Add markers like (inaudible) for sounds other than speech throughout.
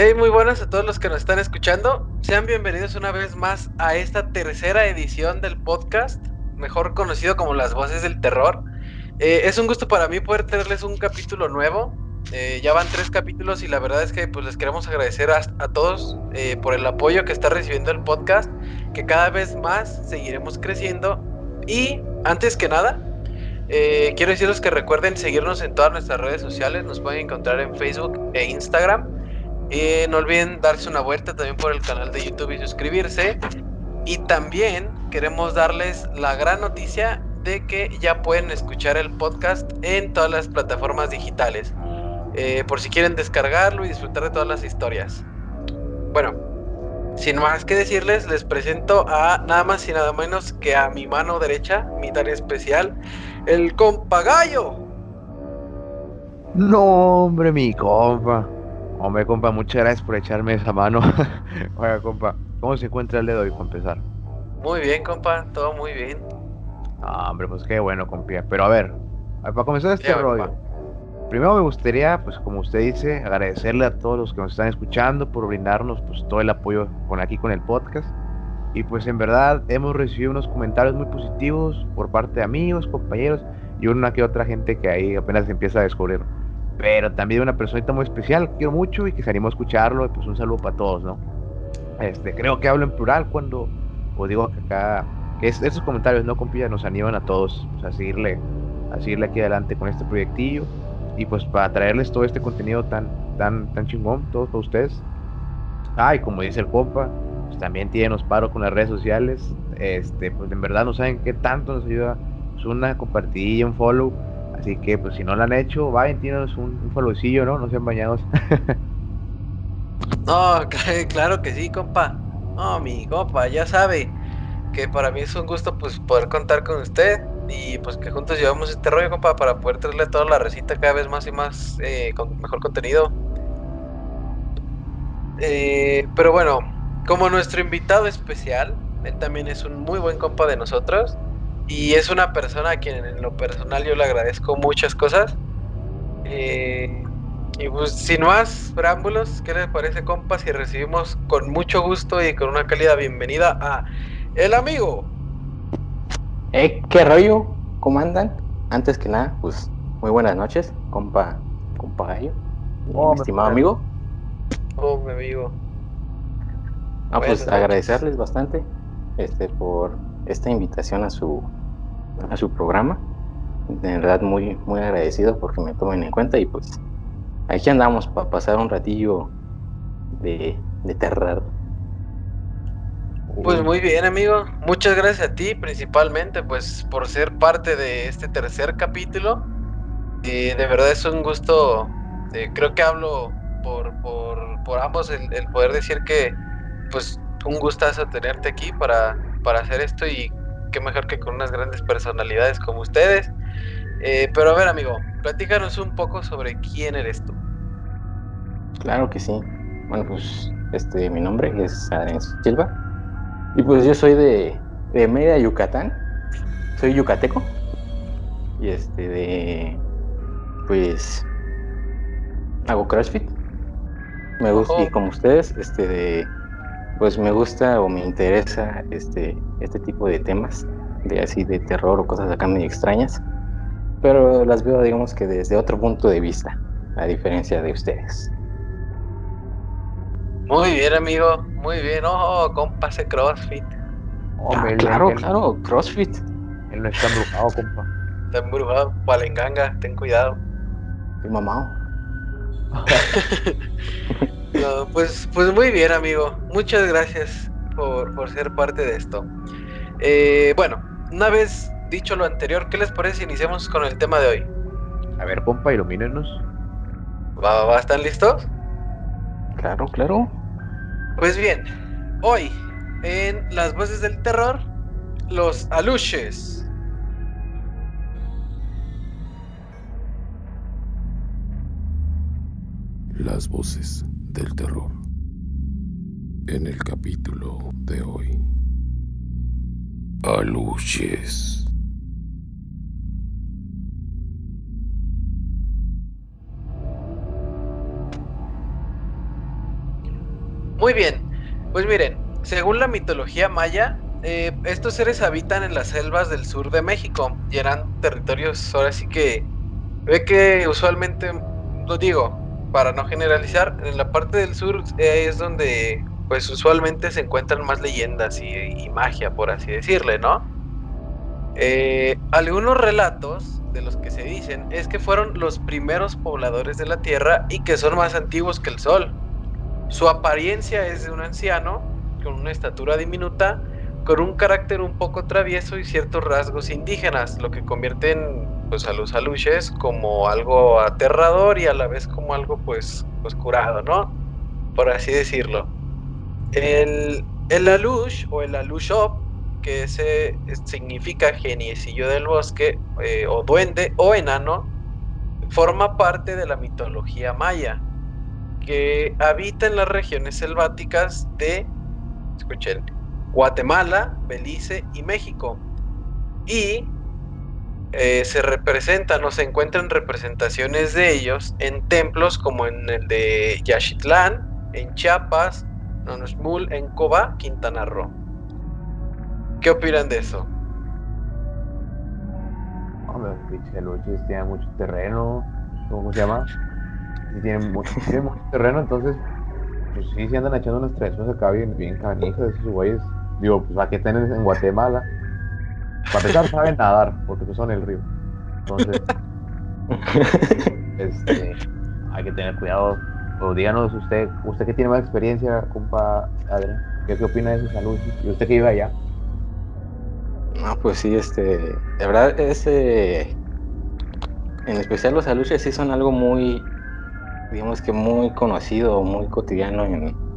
Hey, muy buenas a todos los que nos están escuchando. Sean bienvenidos una vez más a esta tercera edición del podcast, mejor conocido como Las Voces del Terror. Eh, es un gusto para mí poder tenerles un capítulo nuevo. Eh, ya van tres capítulos y la verdad es que pues les queremos agradecer a, todos eh, por el apoyo que está recibiendo el podcast, que cada vez más seguiremos creciendo. Y antes que nada, quiero decirles que recuerden seguirnos en todas nuestras redes sociales. Nos pueden encontrar en Facebook e Instagram. Y no olviden darse una vuelta también por el canal de YouTube y suscribirse. Y también queremos darles la gran noticia de que ya pueden escuchar el podcast en todas las plataformas digitales. Eh, por si quieren descargarlo y disfrutar de todas las historias. Bueno, sin más que decirles, les presento a nada más y nada menos que a mi mano derecha, mi tarea especial, el compagayo. No, hombre, mi compa. Hombre, compa, muchas gracias por echarme esa mano. (laughs) Oiga, compa, ¿cómo se encuentra el dedo hoy para empezar? Muy bien, compa, todo muy bien. Ah, hombre, pues qué bueno, compa. Pero a ver, para comenzar este rollo, primero me gustaría, pues como usted dice, agradecerle a todos los que nos están escuchando por brindarnos pues todo el apoyo con aquí con el podcast. Y pues en verdad hemos recibido unos comentarios muy positivos por parte de amigos, compañeros y una que otra gente que ahí apenas empieza a descubrir pero también una personita muy especial, quiero mucho y que se animó a escucharlo, y pues un saludo para todos, ¿no? Este, creo que hablo en plural cuando os digo que acá, que esos comentarios, ¿no, compilla? Nos animan a todos pues, a seguirle, a seguirle aquí adelante con este proyectillo, y pues para traerles todo este contenido tan, tan, tan chingón, todos para ustedes. Ah, y como dice el compa, pues también tiene nos paro con las redes sociales, este, pues en verdad no saben qué tanto nos ayuda, pues una compartidilla, un follow, Así que, pues si no lo han hecho, vayan, tírenos un, un followcillo, ¿no? No sean bañados. (laughs) no, (laughs) claro que sí, compa. No, mi compa, ya sabe que para mí es un gusto pues poder contar con usted y pues que juntos llevamos este rollo, compa, para poder traerle toda la recita cada vez más y más eh, con mejor contenido. Eh, pero bueno, como nuestro invitado especial, él también es un muy buen compa de nosotros. Y es una persona a quien en lo personal yo le agradezco muchas cosas. Eh, y pues sin más preámbulos, ¿qué les parece, compas? Si recibimos con mucho gusto y con una cálida bienvenida a El Amigo. Eh, ¿Qué rollo? ¿Cómo andan? Antes que nada, pues muy buenas noches, compa, compa Gallo. Oh, estimado amigo. Oh, mi amigo. Ah, pues agradecerles bastante este por esta invitación a su a su programa. De verdad muy, muy agradecido porque me tomen en cuenta y pues aquí andamos para pasar un ratillo de, de terror. Pues muy bien, amigo. Muchas gracias a ti, principalmente, pues por ser parte de este tercer capítulo. y de verdad es un gusto. Eh, creo que hablo por, por, por ambos el, el, poder decir que, pues, un gustazo tenerte aquí para, para hacer esto y qué mejor que con unas grandes personalidades como ustedes. Eh, pero a ver, amigo, platícanos un poco sobre quién eres tú. Claro que sí. Bueno, pues este, mi nombre es Adrián Silva. Y pues yo soy de, de Mérida, Yucatán. Soy yucateco. Y este, de. Pues. Hago CrossFit. Me gusta, y como ustedes, este, de pues me gusta o me interesa este, este tipo de temas, de así de terror o cosas acá muy extrañas, pero las veo digamos que desde otro punto de vista, a diferencia de ustedes. Muy bien amigo, muy bien, oh, compa ese CrossFit. Ah, claro, claro, CrossFit. Él no está embrujado, compa. Está embrujado, palenganga, ten cuidado. Y (laughs) mamá. pues, pues muy bien, amigo. Muchas gracias por, ser parte de esto. Eh, bueno, una vez dicho lo anterior, ¿qué les parece si iniciamos con el tema de hoy? A ver, compa, ilumínenos. ¿Va, va, ¿Están listos? Claro, claro. Pues bien, hoy en Las Voces del Terror, los aluches. Las voces del terror. En el capítulo de hoy. Aluches. Muy bien, pues miren, según la mitología maya, eh, estos seres habitan en las selvas del sur de México y eran territorios, ahora sí que, ve que usualmente, lo digo, para no generalizar, en la parte del sur es donde pues usualmente se encuentran más leyendas y, magia, por así decirle, ¿no? Eh, algunos relatos de los que se dicen es que fueron los primeros pobladores de la Tierra y que son más antiguos que el Sol. Su apariencia es de un anciano con una estatura diminuta, con un carácter un poco travieso y ciertos rasgos indígenas, lo que convierten pues, a los aluches como algo aterrador y a la vez como algo pues, pues curado, ¿no? Por así decirlo. El, el alush o el alushop, que ese significa geniecillo del bosque eh, o duende o enano, forma parte de la mitología maya, que habita en las regiones selváticas de, escuchen, Guatemala, Belice y México. Y eh, se representan o se encuentran representaciones de ellos en templos como en el de Yachitlán, en Chiapas, Nonosmul, en Coba, Quintana Roo. ¿Qué opinan de eso? Hombre, Picheluches tiene mucho terreno, ¿cómo se llama? Tienen mucho, mucho terreno, entonces, pues sí, se andan echando unas tres acá bien, bien canijas esos güeyes. Digo, pues aquí tienen en Guatemala. Para empezar, (laughs) saben nadar, porque pues son el río. Entonces, (laughs) este, hay que tener cuidado o díganos usted, usted que tiene más experiencia, compa Adrián, ¿qué, qué opina de sus salud? ¿Y usted que vive allá? No, pues sí, este, de verdad, ese, en especial los aluches sí son algo muy, digamos que muy conocido, muy cotidiano en,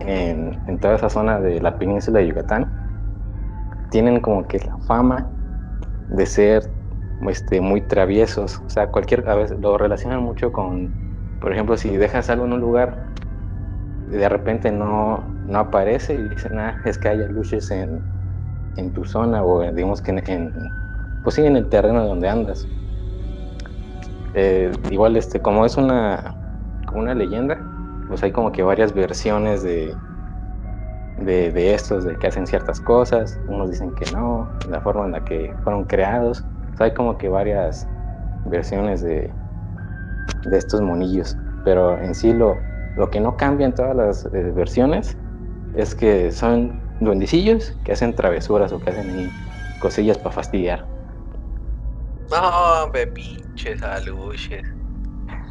en, en, toda esa zona de la península de Yucatán. Tienen como que la fama de ser este, muy traviesos, o sea, cualquier, a veces lo relacionan mucho con por ejemplo, si dejas algo en un lugar y de repente no, no aparece y dicen, ah, es que haya luces en, en tu zona o digamos que en, pues sí, en el terreno donde andas. Eh, igual, este, como es una, como una leyenda, pues hay como que varias versiones de, de, de, estos, de que hacen ciertas cosas. Unos dicen que no, la forma en la que fueron creados. hay como que varias versiones de, de estos monillos. Pero en sí lo, lo que no cambia en todas las eh, versiones es que son duendecillos que hacen travesuras o que hacen ahí cosillas para fastidiar. No, hombre, pinches aluches.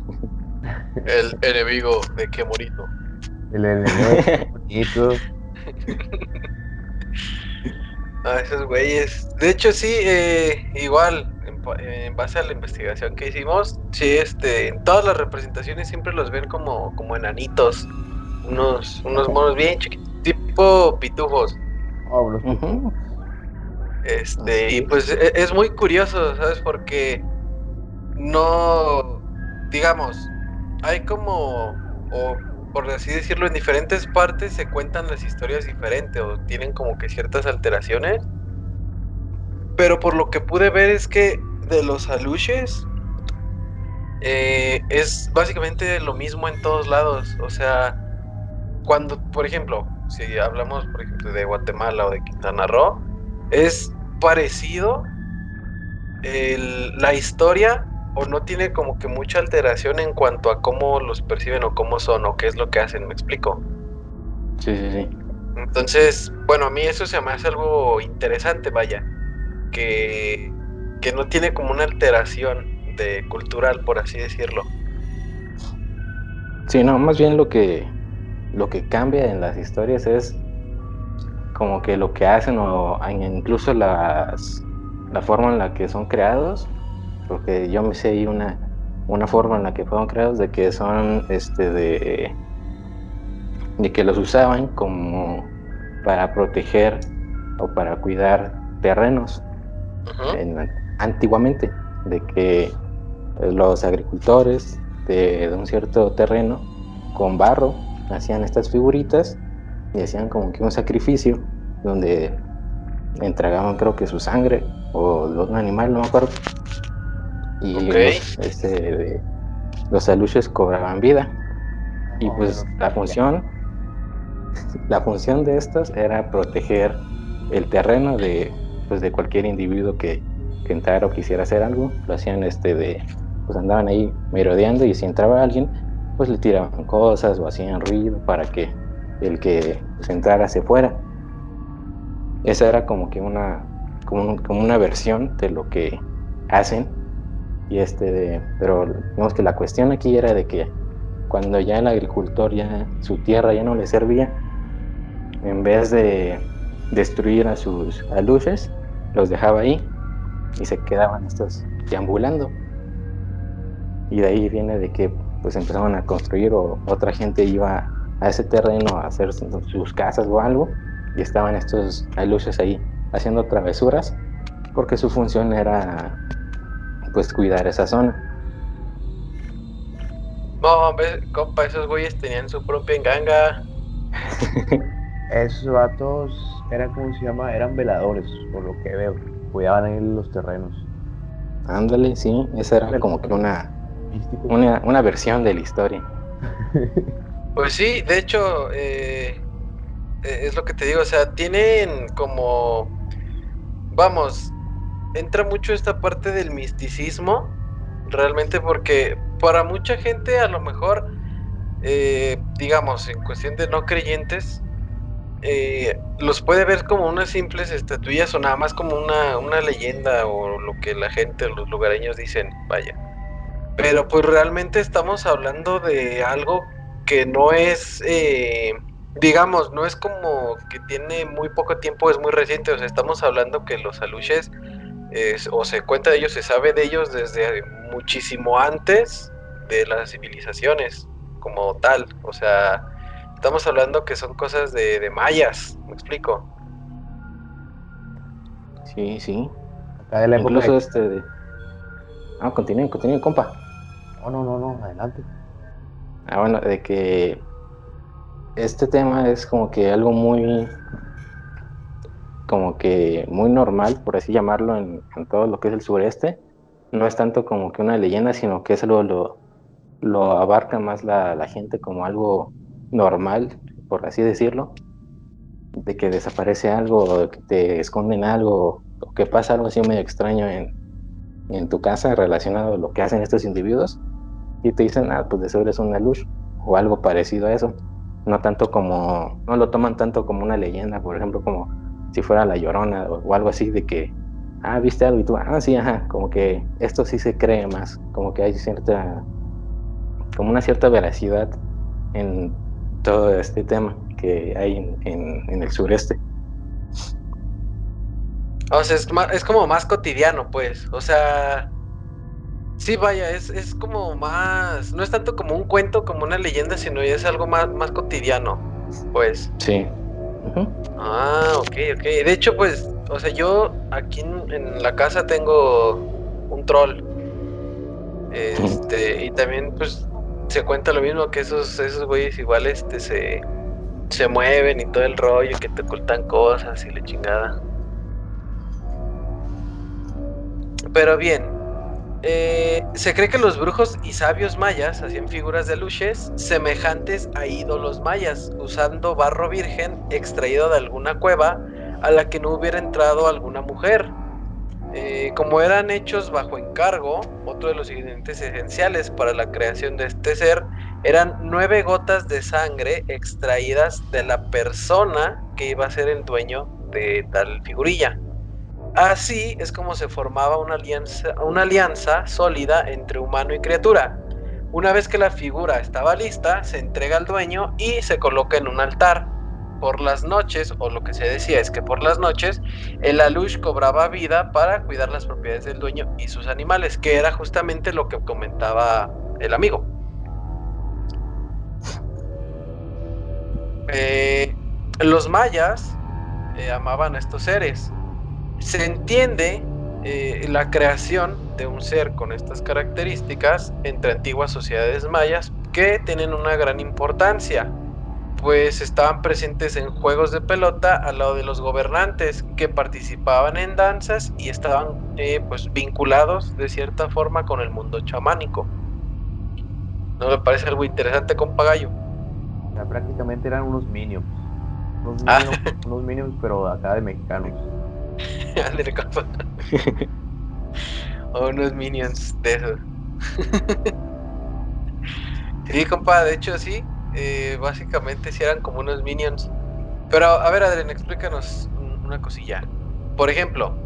(laughs) El enemigo de qué bonito. El enemigo de (laughs) qué bonito. Ah, esos güeyes. De hecho, sí, eh, igual, en, base a la investigación que hicimos, sí, este, en todas las representaciones siempre los ven como, como enanitos. Unos, unos monos bien chiquitos, tipo pitujos. Oh, los pitujos. Este, y pues e, es muy curioso, ¿sabes? Porque no, digamos, hay como, o por así decirlo, en diferentes partes se cuentan las historias diferentes o tienen como que ciertas alteraciones. Pero por lo que pude ver es que de los aluches eh, es básicamente lo mismo en todos lados. O sea, cuando, por ejemplo, si hablamos por ejemplo de Guatemala o de Quintana Roo, es parecido la historia o no tiene como que mucha alteración en cuanto a cómo los perciben o cómo son o qué es lo que hacen, ¿me explico? Sí, sí, sí. Entonces, bueno, a mí eso se me hace algo interesante, vaya, que, que no tiene como una alteración de cultural, por así decirlo. Sí, no, más bien lo que lo que cambia en las historias es como que lo que hacen o incluso las la forma en la que son creados porque yo me sé ahí una, una forma en la que fueron creados de que son este de, de que los usaban como para proteger o para cuidar terrenos antiguamente de que los agricultores de, de, un cierto terreno con barro hacían estas figuritas y hacían como que un sacrificio donde entregaban creo que su sangre o de un animal no me acuerdo y los, este, los aluches cobraban vida. Y pues la función la función de estos era proteger el terreno de, pues, de cualquier individuo que, que entrara o quisiera hacer algo. Lo hacían este de, pues andaban ahí merodeando y si entraba alguien, pues le tiraban cosas o hacían ruido para que el que pues, entrara se fuera. Esa era como que una, como, como una versión de lo que hacen. Y este de, pero digamos que la cuestión aquí era de que cuando ya el agricultor ya su tierra ya no le servía, en vez de destruir a sus aluches, los dejaba ahí y se quedaban estos deambulando. Y de ahí viene de que pues empezaron a construir o otra gente iba a ese terreno a hacer sus casas o algo y estaban estos aluches ahí haciendo travesuras porque su función era pues cuidar esa zona. No, compa, esos güeyes tenían su propia enganga. (laughs) Esos vatos eran, como se llama? Eran veladores, por lo que veo. Cuidaban en los terrenos. Ándale, sí, esa era como que una, una, una versión de la historia. (laughs) Pues sí, de hecho, eh, eh, es lo que te digo, o sea, tienen como, vamos, entra mucho esta parte del misticismo, realmente porque para mucha gente a lo mejor, eh, digamos, en cuestión de no creyentes, eh, los puede ver como unas simples estatuillas o nada más como una, una leyenda o lo que la gente, los lugareños dicen, vaya. Pero pues realmente estamos hablando de algo que no es, eh, digamos, no es como que tiene muy poco tiempo, es muy reciente, o sea, estamos hablando que los aluches, o se cuenta de ellos, se sabe de ellos desde muchísimo antes de las civilizaciones como tal, o sea, estamos hablando que son cosas de, mayas, ¿me explico? Sí, sí. Incluso este de... Ah, continúen, continúen, compa. No, no, no, no, adelante. Ah, bueno, de que este tema es como que algo muy como que muy normal, por así llamarlo, en, todo lo que es el sureste. No es tanto como que una leyenda, sino que es algo lo, lo abarca más la, gente como algo normal, por así decirlo, de que desaparece algo, que te esconden algo, o que pasa algo así medio extraño en, en tu casa relacionado a lo que hacen estos individuos, y te dicen, ah, pues de seguro es una luz, o algo parecido a eso. No tanto como, no lo toman tanto como una leyenda, por ejemplo, como si fuera la llorona o, algo así de que, ah, viste algo y tú, ah, sí, ajá, como que esto sí se cree más, como que hay cierta, como una cierta veracidad en todo este tema que hay en, el sureste. O sea, es, es, como más cotidiano, pues. O sea, sí, vaya, es, es, como más. No es tanto como un cuento, como una leyenda, sino es algo más, más cotidiano, pues. Sí. Ah, ok, ok. De hecho, pues, o sea, yo aquí en, la casa tengo un troll. Este, y también, pues, se cuenta lo mismo que esos, esos güeyes igual este se, se mueven y todo el rollo, que te ocultan cosas y la chingada. Pero bien, eh, se cree que los brujos y sabios mayas hacían figuras de luches semejantes a ídolos mayas, usando barro virgen extraído de alguna cueva a la que no hubiera entrado alguna mujer. Eh, como eran hechos bajo encargo, otro de los ingredientes esenciales para la creación de este ser eran nueve gotas de sangre extraídas de la persona que iba a ser el dueño de tal figurilla. Así es como se formaba una alianza, una alianza sólida entre humano y criatura. Una vez que la figura estaba lista, se entrega al dueño y se coloca en un altar por las noches, o lo que se decía es que por las noches, el alush cobraba vida para cuidar las propiedades del dueño y sus animales, que era justamente lo que comentaba el amigo. Eh, los mayas eh, amaban a estos seres. Se entiende eh, la creación de un ser con estas características entre antiguas sociedades mayas que tienen una gran importancia pues estaban presentes en juegos de pelota al lado de los gobernantes que participaban en danzas y estaban eh, pues vinculados de cierta forma con el mundo chamánico. ¿No me parece algo interesante con Pagallo? prácticamente eran unos minions. Unos Ah. minions, unos minions, pero acá de mexicanos. (laughs) Ándale, compa. (laughs) o unos minions de esos. (laughs) sí, compa, de hecho sí. eh, básicamente sí eran como unos minions. Pero a ver, Adrián, explícanos un- una cosilla. Por ejemplo,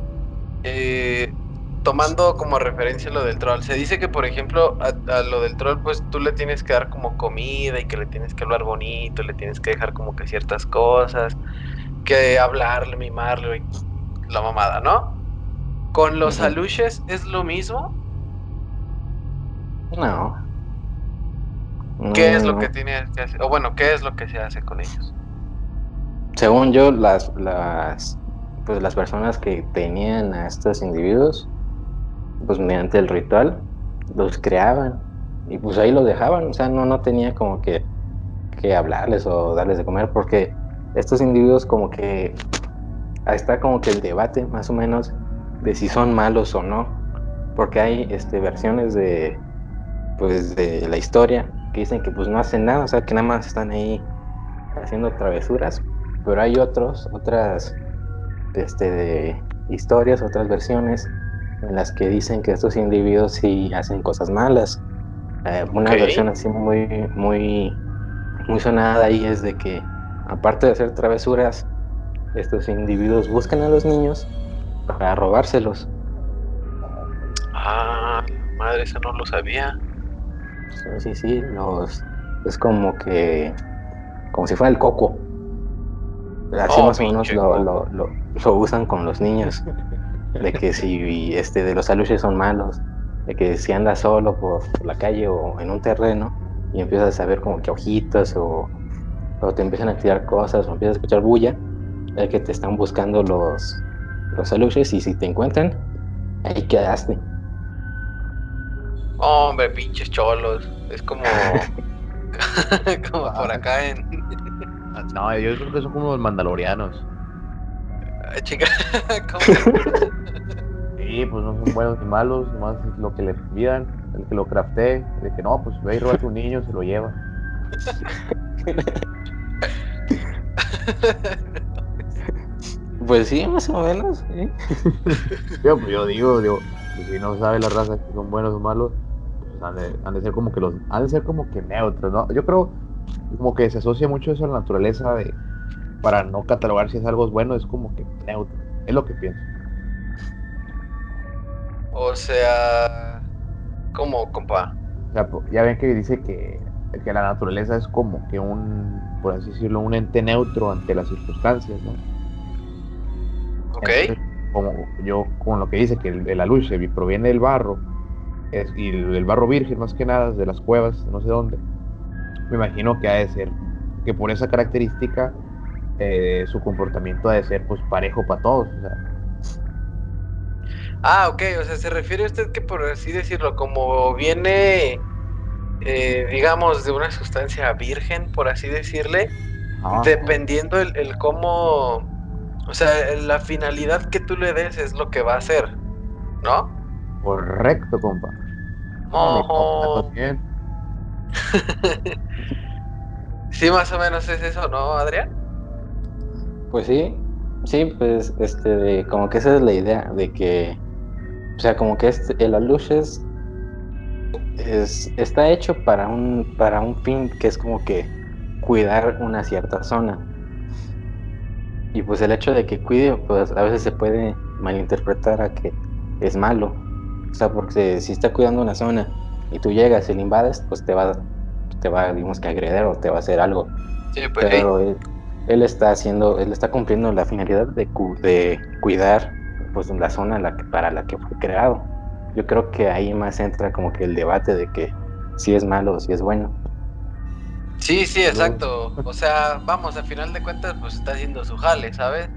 eh, tomando como referencia lo del troll, se dice que, por ejemplo, a, a lo del troll, pues tú le tienes que dar como comida y que le tienes que hablar bonito, le tienes que dejar como que ciertas cosas, que hablarle, mimarle, y la mamada, ¿no? Con los Ujú. aluches es lo mismo. No. ¿Qué es lo que tiene que hacer? O bueno, ¿qué es lo que se hace con ellos? Según yo, las, las, pues las personas que tenían a estos individuos, pues mediante el ritual, los creaban y pues ahí los dejaban. O sea, no, no tenía como que, que hablarles o darles de comer porque estos individuos como que ahí está como que el debate más o menos de si son malos o no. Porque hay este, versiones de, pues, de la historia que dicen que pues no hacen nada, o sea, que nada más están ahí haciendo travesuras pero hay otros, otras este, de historias, otras versiones en las que dicen que estos individuos sí hacen cosas malas. Eh, una versión así muy, muy, muy sonada ahí es de que aparte de hacer travesuras, estos individuos buscan a los niños para robárselos. Ah, madre, eso no lo sabía. Sí, sí, sí, los, es como que, como si fuera el coco. Así Oh, más o menos lo, lo, lo, lo usan con los niños. De que si este, de los aluches son malos, de que si andas solo por, por la calle o en un terreno y empiezas a ver como que ojitos o, o te empiezan a tirar cosas o empiezas a escuchar bulla, es que te están buscando los, los aluches y si te encuentran, ahí quedaste. Hombre, pinches cholos. Es como. (laughs) (laughs) como por acá en. (laughs) No, yo creo que son como los mandalorianos. Ay, Chica, ¿cómo? Sí, pues no son buenos ni malos, nomás es lo que le pidan, el que lo craftee, de que no, pues ve y roba a tu niño, se lo lleva. Pues sí, más o menos. ¿sí? (laughs) Yo, pues yo digo, digo, pues si no sabe la raza si son buenos o malos, pues han de, han de ser como que los, han de ser como que neutros, ¿no? Yo creo como que se asocia mucho eso a la naturaleza de, para no catalogar si es algo bueno, es como que neutro, es lo que pienso. O sea. ¿Cómo, compa? O sea, ya ven que dice que, que la naturaleza es como que un, por así decirlo, un ente neutro ante las circunstancias, ¿no? ¿Ok? Entonces, como yo con lo que dice que el, el aluche vi- proviene del barro es, y el, el barro virgen más que nada de las cuevas no sé dónde me imagino que ha de ser que por esa característica eh, su comportamiento ha de ser pues parejo para todos o sea, Ah, ok, o sea, se refiere usted que por así decirlo, como viene, eh, digamos, de una sustancia virgen, por así decirle, ah, dependiendo el, el cómo, o sea, la finalidad que tú le des es lo que va a hacer, ¿no? correcto compa No, bien. (laughs) Sí, más o menos es eso, ¿no, Adrián? Pues sí, sí, pues este, de- como que esa es la idea, de que, o sea, como que este, el aluche es, es- está hecho para un, para un fin que es como que cuidar una cierta zona. Y pues el hecho de que cuide, pues a veces se puede malinterpretar a que es malo. O sea, porque si está cuidando una zona y tú llegas y la invades, pues te va, te va, digamos que agredir o te va a hacer algo Sí, pues pero él, él está haciendo, él está cumpliendo la finalidad de, cu- de cuidar pues la zona la que- para la que fue creado. Yo creo que ahí más entra como que el debate de que si es malo o si es bueno. Sí, sí, exacto. O sea, vamos, al final de cuentas, pues está haciendo su jale, ¿sabes?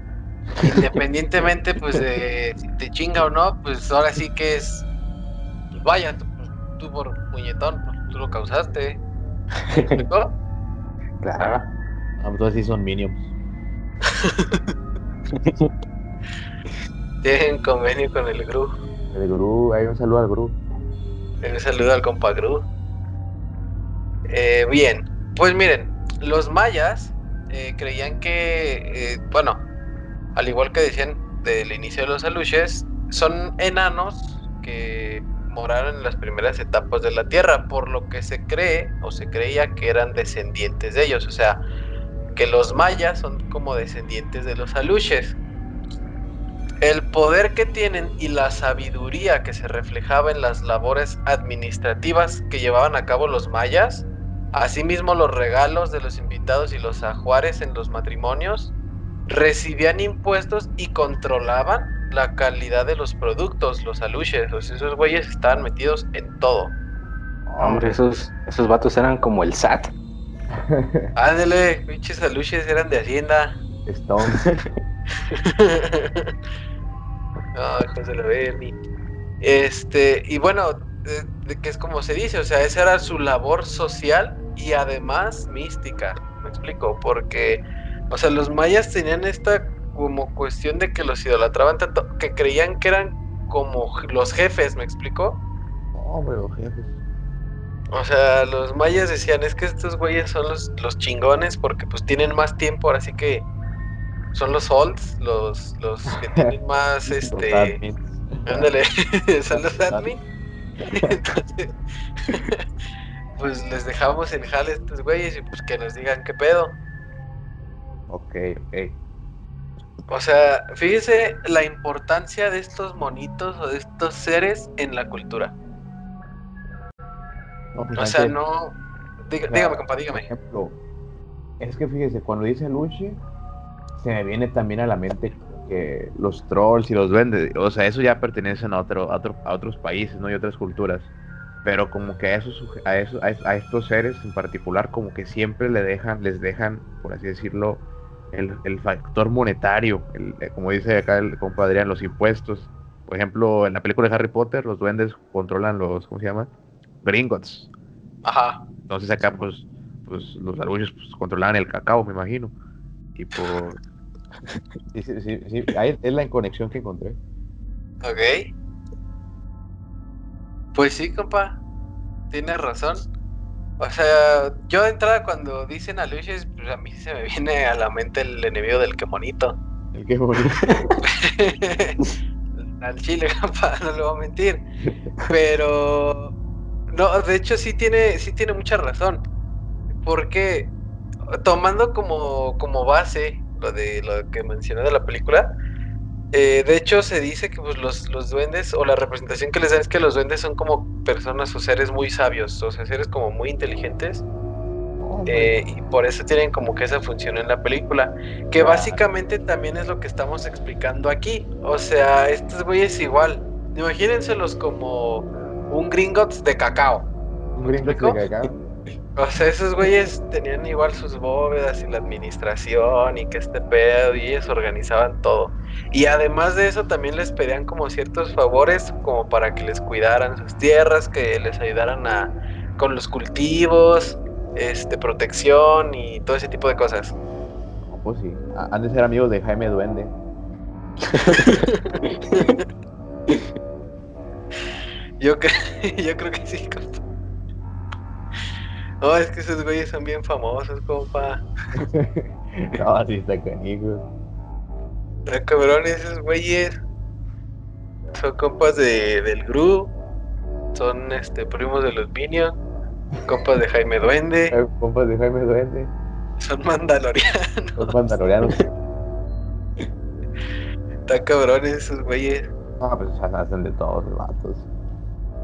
Independientemente, pues, de si te chinga o no, pues ahora sí que es. Pues vaya, tú, tú por puñetón, pues, tú lo causaste. ¿Me explicó? (laughs) Claro. Pues entonces sí son minions (laughs) Tienen convenio con el Gru. el gurú hay un saludo al gurú Un saludo al compa Gru. Eh, bien, pues miren, los mayas eh, creían que, eh, bueno, al igual que decían del inicio de los aluches, son enanos que moraron en las primeras etapas de la Tierra, por lo que se cree o se creía que eran descendientes de ellos, o sea, que los mayas son como descendientes de los aluches. El poder que tienen y la sabiduría que se reflejaba en las labores administrativas que llevaban a cabo los mayas, asimismo los regalos de los invitados y los ajuares en los matrimonios, recibían impuestos y controlaban la calidad de los productos, los aluches, esos güeyes estaban metidos en todo. Hombre, esos, esos vatos eran como el SAT. (laughs) Ándele, pinches aluches eran de Hacienda. Stone. (laughs) no, José la Berni. Este, y bueno, de, de, que es como se dice, o sea, esa era su labor social y además mística. Me explico, porque, o sea, los mayas tenían esta como cuestión de que los idolatraban tanto que creían que eran como los jefes, ¿me explico? No, pero jefes. O sea, los mayas decían, es que estos güeyes son los, los chingones porque pues tienen más tiempo, ahora sí que son los olds, los, los que (laughs) tienen más, este... Ándale, (laughs) son los admin. (laughs) Entonces, pues les dejamos en jale a estos güeyes y pues que nos digan qué pedo. Ok, ok. O sea, fíjese la importancia de estos monitos o de estos seres en la cultura. No, pues o sea, no. Diga, o sea, dígame, compa, dígame. Por ejemplo, es que fíjese, cuando dice Luchi, se me viene también a la mente que los trolls y los duendes, o sea, eso ya pertenecen a, otro, a, otro, a otros países, ¿no? Y otras culturas. Pero como que a esos, a esos, a estos seres en particular, como que siempre le dejan, les dejan, por así decirlo, el, el factor monetario, el, eh, como dice acá el compadre, los impuestos. Por ejemplo, en la película de Harry Potter, los duendes controlan los, ¿cómo se llama? Gringotts. Ajá. Entonces acá, pues, pues los aluches pues, controlaban el cacao, me imagino. Y por... (laughs) sí, sí, sí, sí, ahí es la conexión que encontré. Ok. Pues sí, compa. Tienes razón. O sea, yo de entrada cuando dicen a Luis, pues a mí se me viene a la mente el enemigo del quemonito. El quemonito. (laughs) Al chile, capaz, no le voy a mentir. Pero no, de hecho sí tiene, sí tiene mucha razón. Porque tomando como, como base lo de lo que mencioné de la película, eh, de hecho, se dice que pues, los, los, duendes, o la representación que les dan es que los duendes son como personas o seres muy sabios, o sea, seres como muy inteligentes. Eh, y por eso tienen como que esa función en la película. Que básicamente también es lo que estamos explicando aquí. O sea, estos güeyes igual. Imagínenselos como un Gringotts de cacao. Un Gringotts de cacao. O sea, esos güeyes tenían igual sus bóvedas y la administración y que este pedo y ellos organizaban todo. Y además de eso también les pedían como ciertos favores como para que les cuidaran sus tierras, que les ayudaran a con los cultivos, este protección y todo ese tipo de cosas. pues sí, han de ser amigos de Jaime Duende. (laughs) yo, (laughs) yo creo que sí, no, es que esos güeyes son bien famosos, compa. (laughs) no, así está canijo. Está cabrón, esos güeyes. Son compas de, del Gru. Son este primos de los Minions. Compas de Jaime Duende. (laughs) Eh, compas de Jaime Duende. Son mandalorianos. Son mandalorianos. Está cabrón esos güeyes. Ah, pues hacen de todos los vatos.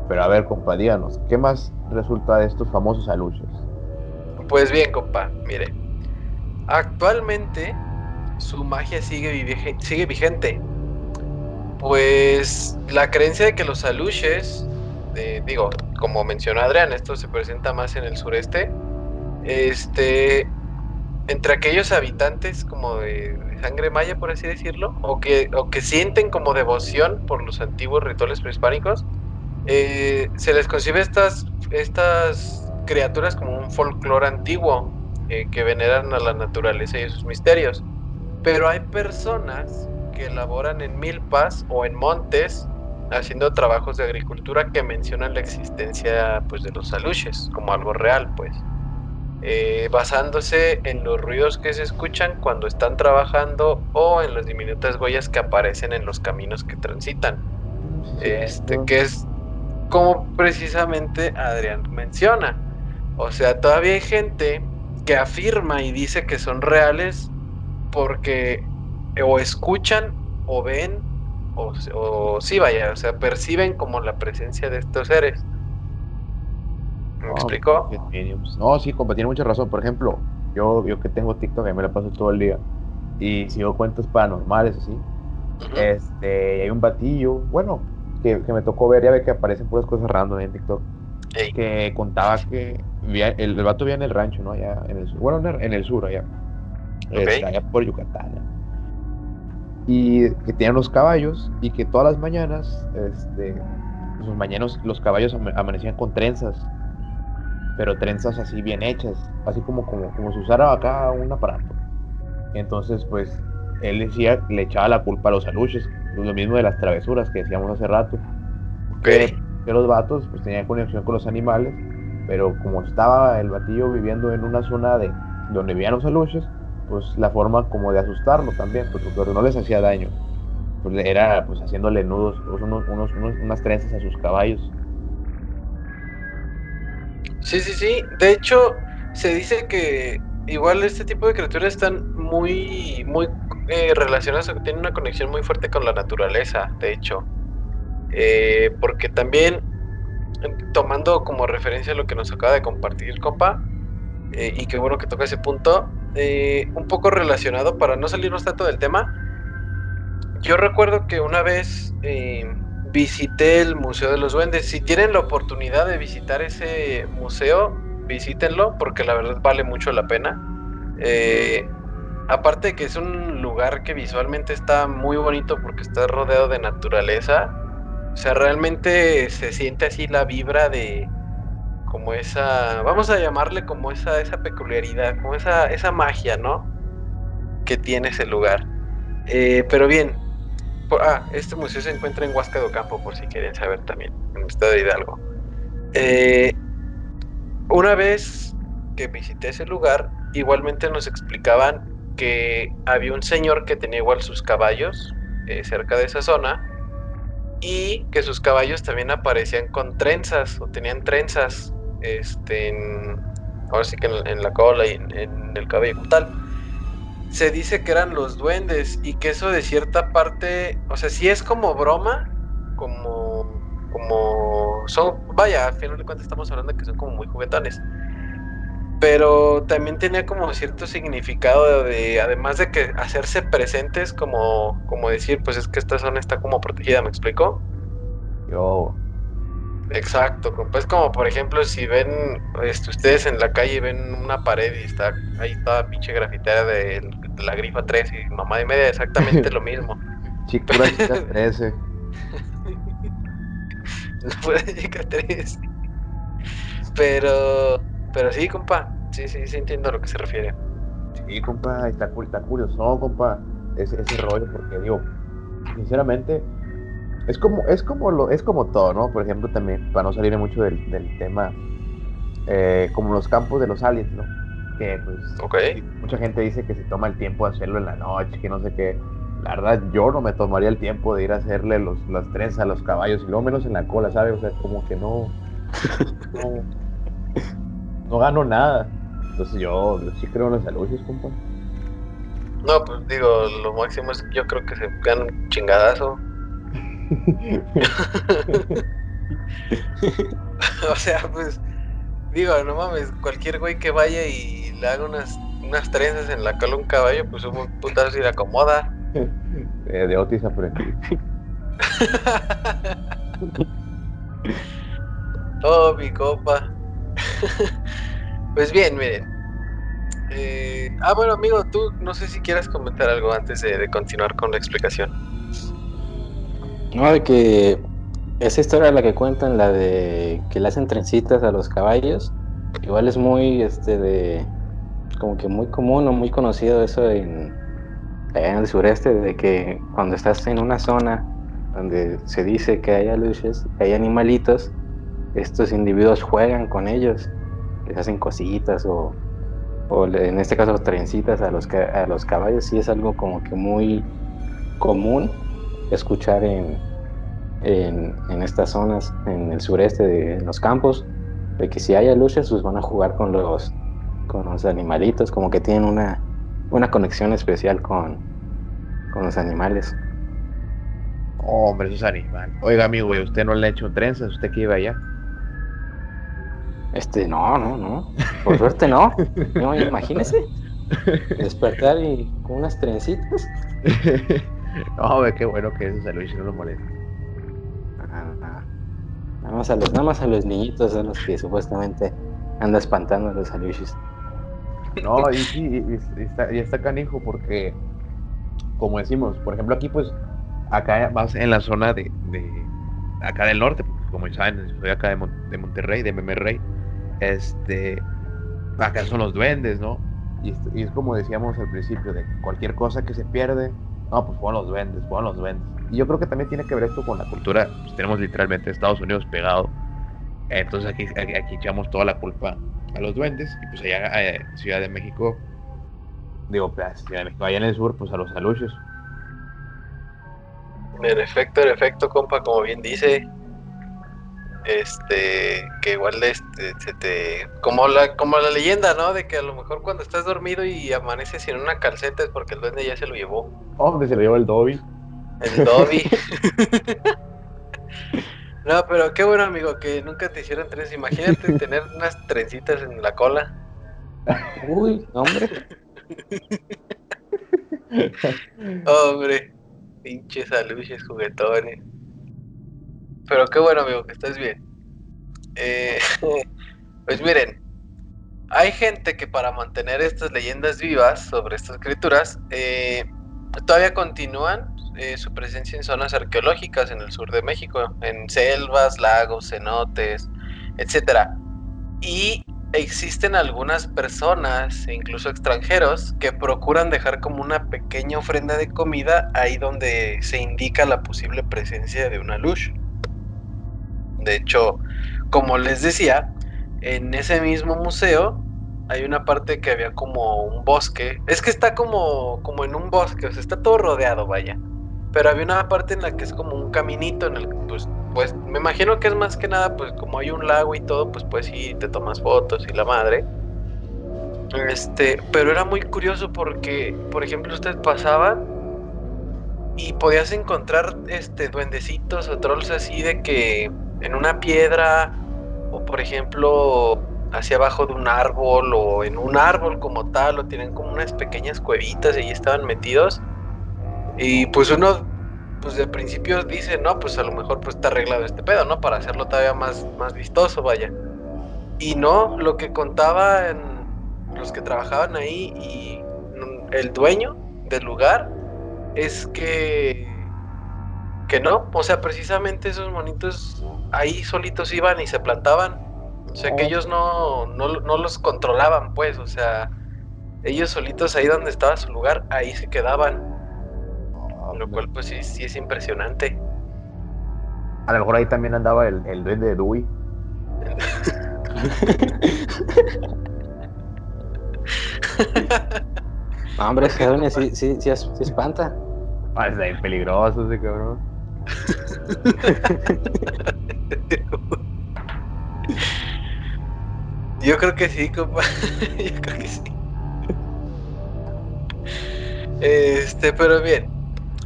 Pero a ver, compa, díganos, ¿qué más resulta de estos famosos aluches? Pues bien, compa, mire. Actualmente su magia sigue, vigente. Pues la creencia de que los aluches, digo, como mencionó Adrián, esto se presenta más en el sureste, este, entre aquellos habitantes como de, sangre maya, por así decirlo, o que, o que sienten como devoción por los antiguos rituales prehispánicos, eh, se les concibe estas, estas criaturas como un folclore antiguo eh, que veneran a la naturaleza y sus misterios. Pero hay personas que laboran en milpas o en montes haciendo trabajos de agricultura que mencionan la existencia pues de los aluches como algo real pues eh, basándose en los ruidos que se escuchan cuando están trabajando o en las diminutas huellas que aparecen en los caminos que transitan. este, que es como precisamente Adrián menciona. O sea, todavía hay gente que afirma y dice que son reales porque o escuchan o ven o, o sí vaya, o sea, perciben como la presencia de estos seres. ¿Me explicó? No, sí, compa, tiene mucha razón. Por ejemplo, yo, yo que tengo TikTok, y me la paso todo el día y sigo cuentos paranormales, así. Este, hay un batillo, bueno, que, me tocó ver, ya ve que aparecen puras cosas random en TikTok. Que contaba que el, el, vato vivía en el rancho, ¿no? Allá en el sur. Bueno, en el sur, allá. Este, allá por Yucatán. Y que tenían los caballos y que todas las mañanas, este, sus mañanos, los caballos amanecían con trenzas pero trenzas así bien hechas, así como, como, como si usara acá un aparato. Entonces, pues, él decía, le echaba la culpa a los aluches, lo mismo de las travesuras que decíamos hace rato. Que, los vatos, pues, tenían conexión con los animales, pero como estaba el batillo viviendo en una zona de donde vivían los aluches, pues la forma como de asustarlo también, pues, porque no les hacía daño. Pues era pues haciéndole nudos, unos, unos, unas trenzas a sus caballos Sí, sí, sí. De hecho, se dice que igual este tipo de criaturas están muy, muy eh, relacionadas, tienen una conexión muy fuerte con la naturaleza, de hecho. Eh, porque también, tomando como referencia lo que nos acaba de compartir Copa, eh, y qué bueno que toca ese punto, un poco relacionado para no salirnos tanto del tema, yo recuerdo que una vez visité el Museo de los Duendes. Si tienen la oportunidad de visitar ese museo, visítenlo porque la verdad vale mucho la pena. Eh, aparte de que es un lugar que visualmente está muy bonito porque está rodeado de naturaleza. O sea, realmente se siente así la vibra de como esa, vamos a llamarle como esa, esa peculiaridad, como esa, esa magia, ¿no? Que tiene ese lugar. Eh, pero bien, ah, este museo se encuentra en Huasca de Ocampo, por si quieren saber también, en el estado de Hidalgo. Eh, una vez que visité ese lugar, igualmente nos explicaban que había un señor que tenía igual sus caballos eh, cerca de esa zona y que sus caballos también aparecían con trenzas o tenían trenzas este, ahora sí que en, la cola y en, en el cabello tal. Se dice que eran los duendes y que eso de cierta parte, o sea, si es como broma, como, como son, vaya, al final de cuentas estamos hablando de que son como muy juguetones, pero también tenía como cierto significado de, además de que hacerse presentes, como, como decir, pues es que esta zona está como protegida, ¿me explico? Yo, Exacto, pues como por ejemplo si ven este, ustedes en la calle ven una pared y está ahí toda pinche grafitera de, la grifa 3 y mamá de media, exactamente (laughs) lo mismo. Chica 13. (laughs) (laughs) chica 13. Pero, pero sí, compa, sí, sí, sí entiendo a lo que se refiere. Sí, compa, está, está curioso, compa, ese, ese rollo, porque digo, sinceramente, es como, es como lo, es como todo, ¿no? Por ejemplo, también, para no salir mucho del, tema, eh, como los campos de los aliens, ¿no? Que pues mucha gente dice que se toma el tiempo de hacerlo en la noche, que no sé qué. La verdad, yo no me tomaría el tiempo de ir a hacerle los, las trenzas a los caballos, y luego menos en la cola, ¿sabes? O sea, como que no, no, gano nada. Entonces yo, sí creo en los alucios, compa. No, pues digo, lo máximo es yo creo que se gana un chingadazo. (laughs) o sea, pues, digo, no mames, cualquier güey que vaya y le haga unas, unas trenzas en la cola a un caballo, pues un putazo y le acomoda. (laughs) Eh, de Otis aprendí. oh, mi copa. (laughs) pues bien, miren. Eh, ah, bueno, amigo, tú no sé si quieras comentar algo antes de continuar con la explicación. No, de que esa historia la que cuentan, la de que le hacen trencitas a los caballos, igual es muy, este, de, como que muy común o muy conocido eso en, en el sureste, de que cuando estás en una zona donde se dice que hay luces, hay animalitos, estos individuos juegan con ellos, les hacen cositas o o en este caso trencitas a los, a los caballos, sí es algo como que muy común escuchar en, en, estas zonas, en el sureste de los campos, de que si hay aluches, pues van a jugar con los, con los animalitos, como que tienen una, una conexión especial con, con los animales. hombre, esos animales. Oiga, amigo, ¿usted no le ha hecho trenzas? ¿Usted que iba allá? Este, no, no, no. Por suerte no. (laughs) No, imagínese. Despertar y con unas trencitas. (laughs) no, ve qué bueno que eso Luis no lo molesta. Nada más a los, nada más a los niñitos son los que supuestamente anda espantando a los aluches. No, (laughs) y sí, y, está, y está canijo porque, como decimos, por ejemplo, aquí pues, acá más en la zona de, de acá del norte, como saben, soy acá de, de Monterrey, de Memerrey, este, acá son los duendes, ¿no? Y, y, es como decíamos al principio, de cualquier cosa que se pierde, no, pues fueron los duendes, fueron los duendes. Y yo creo que también tiene que ver esto con la cultura, pues tenemos literalmente Estados Unidos pegado, entonces aquí, aquí, echamos toda la culpa a los duendes, y pues allá en eh, Ciudad de México, digo, pues, Ciudad de México, allá en el sur, pues a los aluchos. En efecto, en efecto, compa, como bien dice, este que igual este se te como la como la leyenda no de que a lo mejor cuando estás dormido y amaneces sin una calceta es porque el duende ya se lo llevó. Que se lo llevó el Dobby el Dobby (laughs) no pero qué bueno amigo que nunca te hicieron tres imagínate (laughs) tener unas trencitas en la cola. Uy hombre. (laughs) Hombre pinches aluches juguetones. Pero qué bueno, amigo, que estés bien. Eh, (laughs) pues miren, hay gente que para mantener estas leyendas vivas sobre estas criaturas, eh, todavía continúan eh, su presencia en zonas arqueológicas en el sur de México, en selvas, lagos, cenotes, etc. Y existen algunas personas, incluso extranjeros, que procuran dejar como una pequeña ofrenda de comida ahí donde se indica la posible presencia de una luz. De hecho, como les decía, en ese mismo museo hay una parte que había como un bosque. Es que está como, como en un bosque, o sea, está todo rodeado, vaya. Pero había una parte en la que es como un caminito en el que, pues, pues, me imagino que es más que nada, pues, como hay un lago y todo, pues, pues sí, te tomas fotos y la madre. Este, pero era muy curioso porque, por ejemplo, usted pasaba y podías encontrar, este, duendecitos o trolls así de que en una piedra o por ejemplo hacia abajo de un árbol o en un árbol como tal o tienen como unas pequeñas cuevitas y ahí estaban metidos y pues uno pues de principio dice no pues a lo mejor pues está arreglado este pedo no para hacerlo todavía más más vistoso vaya y no lo que contaban los que trabajaban ahí y el dueño del lugar es que que no o sea precisamente esos monitos ahí solitos iban y se plantaban. O sea que ellos no, no, los controlaban, pues, o sea, ellos solitos ahí donde estaba su lugar, ahí se quedaban. Lo cual pues sí, sí es impresionante. A lo mejor ahí también andaba el, el duende de Dewey. no, hombre, ese (laughs) sí, sí, sí, espanta. Ah, es ahí peligroso ese cabrón. Yo creo que sí, compa. (laughs) Yo creo que sí. Este, pero bien.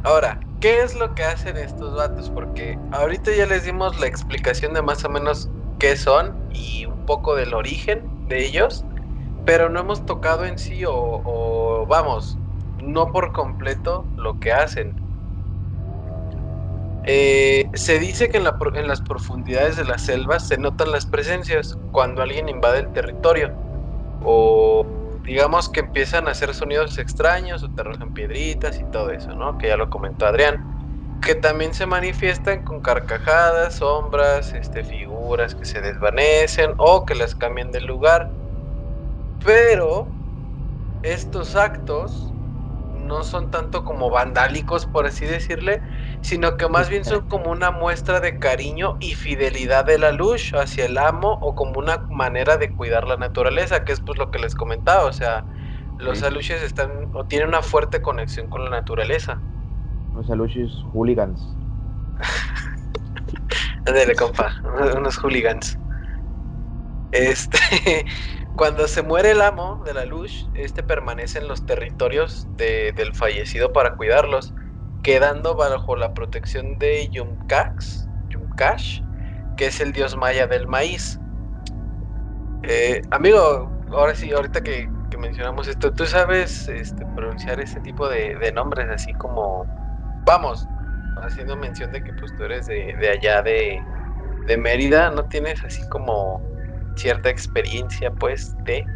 Ahora, ¿qué es lo que hacen estos vatos? Porque ahorita ya les dimos la explicación de más o menos qué son y un poco del origen de ellos, pero no hemos tocado en sí o, vamos, no por completo lo que hacen. Eh, se dice que en, las profundidades de las selvas se notan las presencias cuando alguien invade el territorio o digamos que empiezan a hacer sonidos extraños o te arrojan piedritas y todo eso, ¿no? Que ya lo comentó Adrián. Que también se manifiestan con carcajadas, sombras, este, figuras que se desvanecen o que las cambian de lugar. Pero estos actos no son tanto como vandálicos, por así decirle, sino que más bien son como una muestra de cariño y fidelidad de la luz hacia el amo o como una manera de cuidar la naturaleza, que es pues lo que les comentaba, o sea, los Sí. aluches están o tienen una fuerte conexión con la naturaleza. Los aluches hooligans. (laughs) Ándale, compa, unos hooligans. Este, (laughs) cuando se muere el amo de la luz, este permanece en los territorios de- del fallecido para cuidarlos, quedando bajo la protección de Yumkax, Yumkash, que es el dios maya del maíz. Eh, amigo, ahora sí, ahorita que, que mencionamos esto, ¿tú sabes este, pronunciar ese tipo de, de nombres así como, vamos, haciendo mención de que pues tú eres de, de allá de, de Mérida, ¿no tienes así como cierta experiencia pues de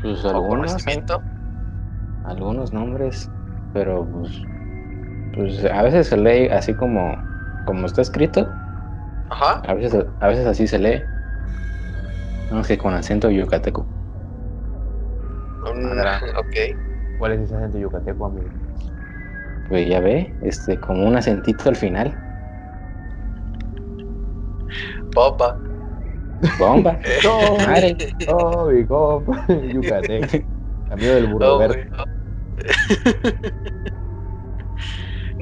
Pues algunos, conocimiento? algunos nombres, pero pues, pues a veces se lee así como, como está escrito, Ajá. a veces, a veces así se lee. No que con acento yucateco. Mm, ok. ¿Cuál es ese acento yucateco, amigo? Pues ya ve, este, como un acentito al final. Popa. Bomba. (laughs) No, Madre. oh, mi compa, (laughs) yucateco. (laughs) Amigo del burro Oh, verde.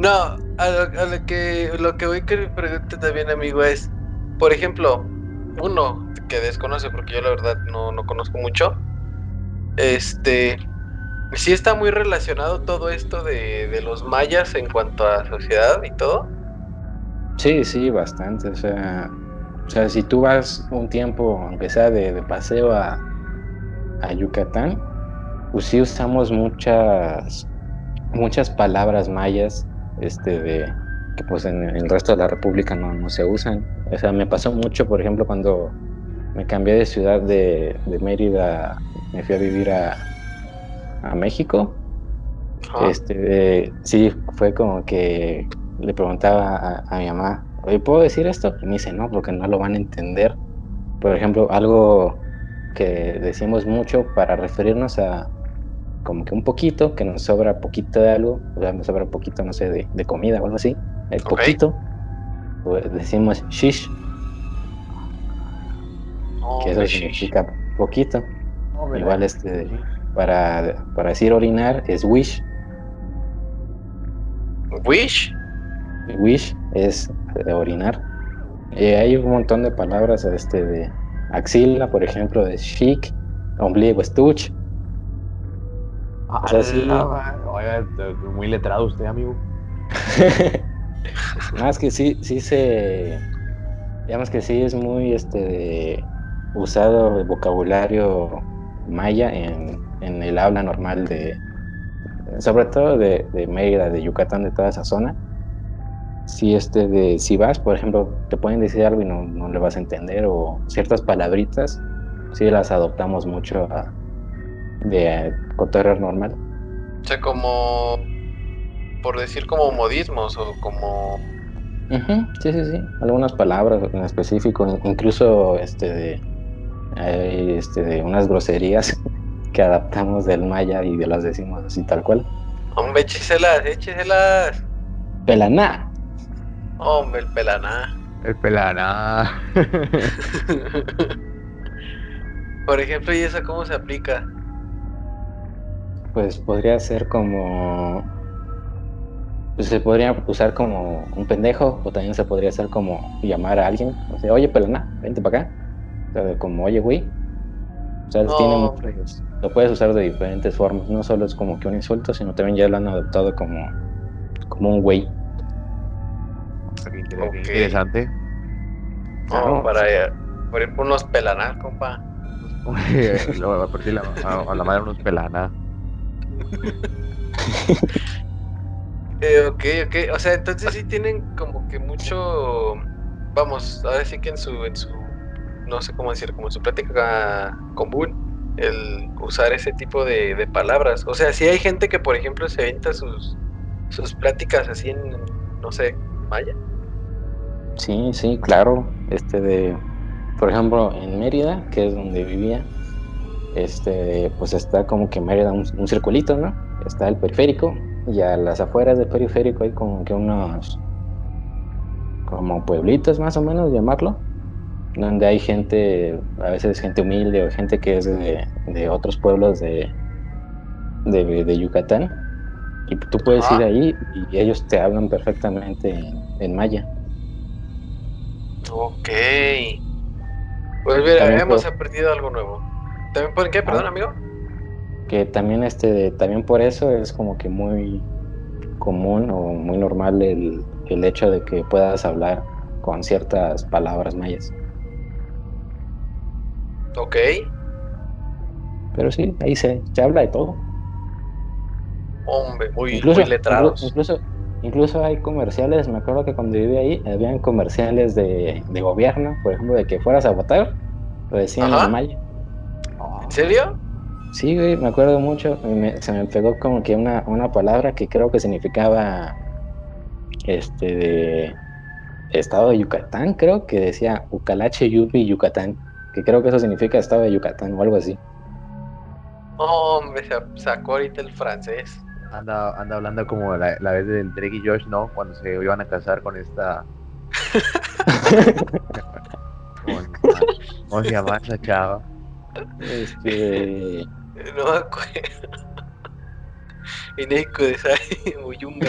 No, a lo, a lo que lo que voy que me pregunte también, amigo, es, por ejemplo, uno que desconoce, porque yo la verdad no, no conozco mucho, este, sí está muy relacionado todo esto de, de los mayas en cuanto a sociedad y todo. Sí, sí, bastante. O sea, o sea, si tú vas un tiempo, aunque sea de, de paseo a, a Yucatán, pues sí usamos muchas, muchas palabras mayas, este, de que pues en, el resto de la República no, no se usan. O sea, me pasó mucho, por ejemplo, cuando me cambié de ciudad de, de Mérida, me fui a vivir a, a México. Este, sí, fue como que le preguntaba a, a mi mamá, oye, ¿puedo decir esto? Y me dice, no, porque no lo van a entender. Por ejemplo, algo que decimos mucho para referirnos a como que un poquito, que nos sobra poquito de algo, o sea, nos sobra poquito, no sé, de, de comida o algo así, el poquito, pues decimos shish, Oh, que eso significa poquito. Igual este, para, para decir orinar es wish. Wish. Wish es de orinar. Eh, hay un montón de palabras este, de axila, por ejemplo, de chic, ombligo, estuch. Ah, o sea, sí. Oiga, muy letrado usted, amigo. (laughs) Más que sí, sí se. Digamos que sí es muy este de- usado el vocabulario maya en, en el habla normal de. Sobre todo de, de Mérida, de Yucatán, de toda esa zona. Si este de si vas, por ejemplo, te pueden decir algo y no, no le vas a entender, o ciertas palabritas, sí las adoptamos mucho a- de eh, cotorreo normal. O sea, como por decir como modismos o como Ujú, Sí, sí, sí. Algunas palabras en específico, in- incluso este de, hay, este de unas groserías (laughs) que adaptamos del maya y de las decimos así tal cual. Hombre, écheselas, écheselas. Pelaná. Hombre, el pelaná. El pelana. (laughs) Por ejemplo, ¿y eso cómo se aplica? Pues podría ser como. Pues se podría usar como un pendejo, o también se podría hacer como llamar a alguien. O sea, oye, pelaná, vente para acá. O sea, como, oye, güey. O sea, tiene No. muchos- Lo puedes usar de diferentes formas. No solo es como que un insulto, sino también ya lo han adoptado como, como un güey. Interesante. No, Claro. para eh, por ejemplo, unos pelaná, compa. (laughs) Luego, a partir a, a la madre unos pelana. (laughs) Eh, ok, ok. O sea, entonces sí tienen como que mucho. Vamos, ahora sí que en su, en su. No sé cómo decir, como en su plática común, el usar ese tipo de, de palabras. O sea, sí hay gente que, por ejemplo, se avienta sus, sus pláticas así en, no sé, maya. Sí, sí, claro. Este de, por ejemplo, en Mérida, que es donde vivía, este, pues está como que Mérida un, un circulito, ¿no? Está el periférico, y a las afueras del periférico hay como que unos como pueblitos más o menos llamarlo donde hay gente a veces gente humilde o gente que es de, otros pueblos de, de, Yucatán. Y tú puedes ir ahí y ellos te hablan perfectamente en, maya. Ok. Pues mira hemos aprendido algo nuevo también por qué perdón amigo que también este también por eso es como que muy común o muy normal el, el hecho de que puedas hablar con ciertas palabras mayas. Ok. Pero sí, ahí se, se habla de todo. Hombre, muy, incluso, letrados. Incluso, incluso hay comerciales, me acuerdo que cuando viví ahí, habían comerciales de, de gobierno, por ejemplo, de que fueras a votar, lo decían en maya. ¿En serio? Sí, güey, me acuerdo mucho. se me pegó como que una, una palabra que creo que significaba este de estado de Yucatán, creo que decía Ucalache Yupi Yucatán, que creo que eso significa estado de Yucatán o algo así. Hombre, se sacó ahorita el francés. Anda, anda hablando como la, la vez del Drake y Josh, ¿no? Cuando se iban a casar con esta. (laughs) (laughs) ¿Cómo se llama esa chava? Este. (laughs) No me acuerdo. Ineco de Sai, (laughs) Muyunga,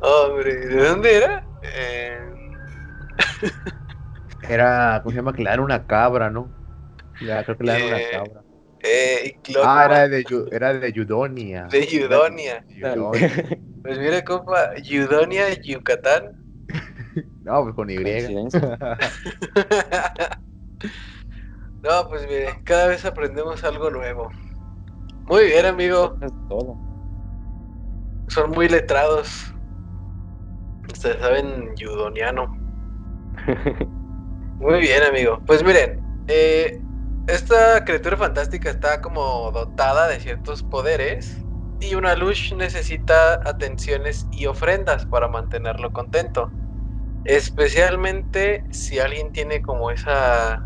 Hombre, ¿de dónde era? Eh... (laughs) era, ¿cómo se llama? Que le dan una cabra, ¿no? Ya, creo que le dan una eh, cabra. Eh, ah, era de, era de Yudonia. De Yudonia. Pues mira, compa, Yudonia, Yucatán. (laughs) no, pues con Y. (laughs) No, pues mire, cada vez aprendemos algo nuevo. Muy bien, amigo. todo. Son muy letrados. Ustedes saben yudoniano. (laughs) muy bien, amigo. Pues miren, eh, esta criatura fantástica está como dotada de ciertos poderes y una luz necesita atenciones y ofrendas para mantenerlo contento. Especialmente si alguien tiene como esa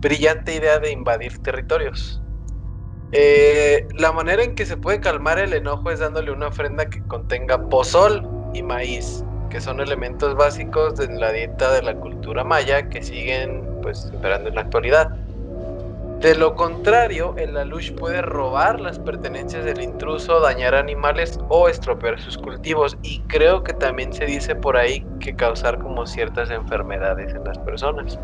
brillante idea de invadir territorios. Eh, la manera en que se puede calmar el enojo es dándole una ofrenda que contenga pozol y maíz, que son elementos básicos de la dieta de la cultura maya que siguen pues esperando en la actualidad. De lo contrario, el alush puede robar las pertenencias del intruso, dañar animales o estropear sus cultivos. Y creo que también se dice por ahí que causar como ciertas enfermedades en las personas.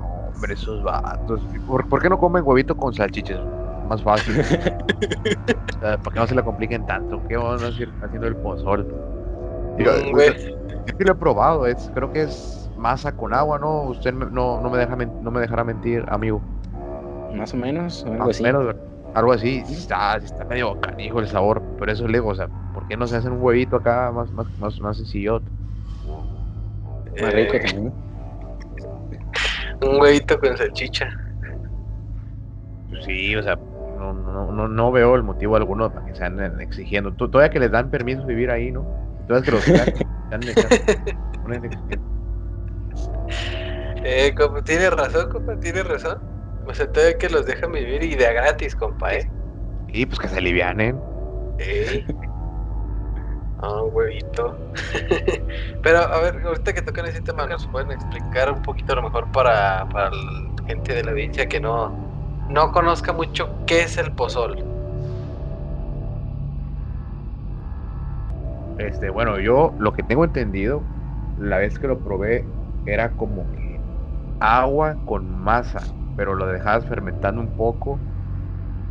Hombre, esos vatos. ¿Por, qué no comen huevito con salchichas? Más fácil. (laughs) ¿Para qué no se le compliquen tanto? ¿Qué vamos a ir haciendo el pozol? Yo, sí lo he probado, es, creo que es masa con agua, ¿no? Usted no, no, me, deja, no me dejará mentir, amigo. Más o menos, algo así. Menos, algo así, está, está medio canijo el sabor, pero eso es lejos, o sea, ¿por qué no se hacen un huevito acá más, más, más, más sencillo? Más rico eh, también. Un huevito con salchicha. Sí, o sea, no, no, no, no veo el motivo alguno para que se anden exigiendo. Todavía que les dan permiso de vivir ahí, ¿no? Todavía que los están, (laughs) eh, como, tiene razón, compa, tiene razón. O sea, todavía que los dejan vivir y de gratis, compa, ¿eh? Y pues que se alivianen. ¿Eh? (laughs) Ah, un huevito. (laughs) Pero, a ver, ahorita que tocan ese tema, ¿nos pueden explicar un poquito a lo mejor para, para la gente de la audiencia que no, no conozca mucho qué es el pozol? Este, bueno, yo lo que tengo entendido, la vez que lo probé, era como que agua con masa pero lo dejabas fermentando un poco.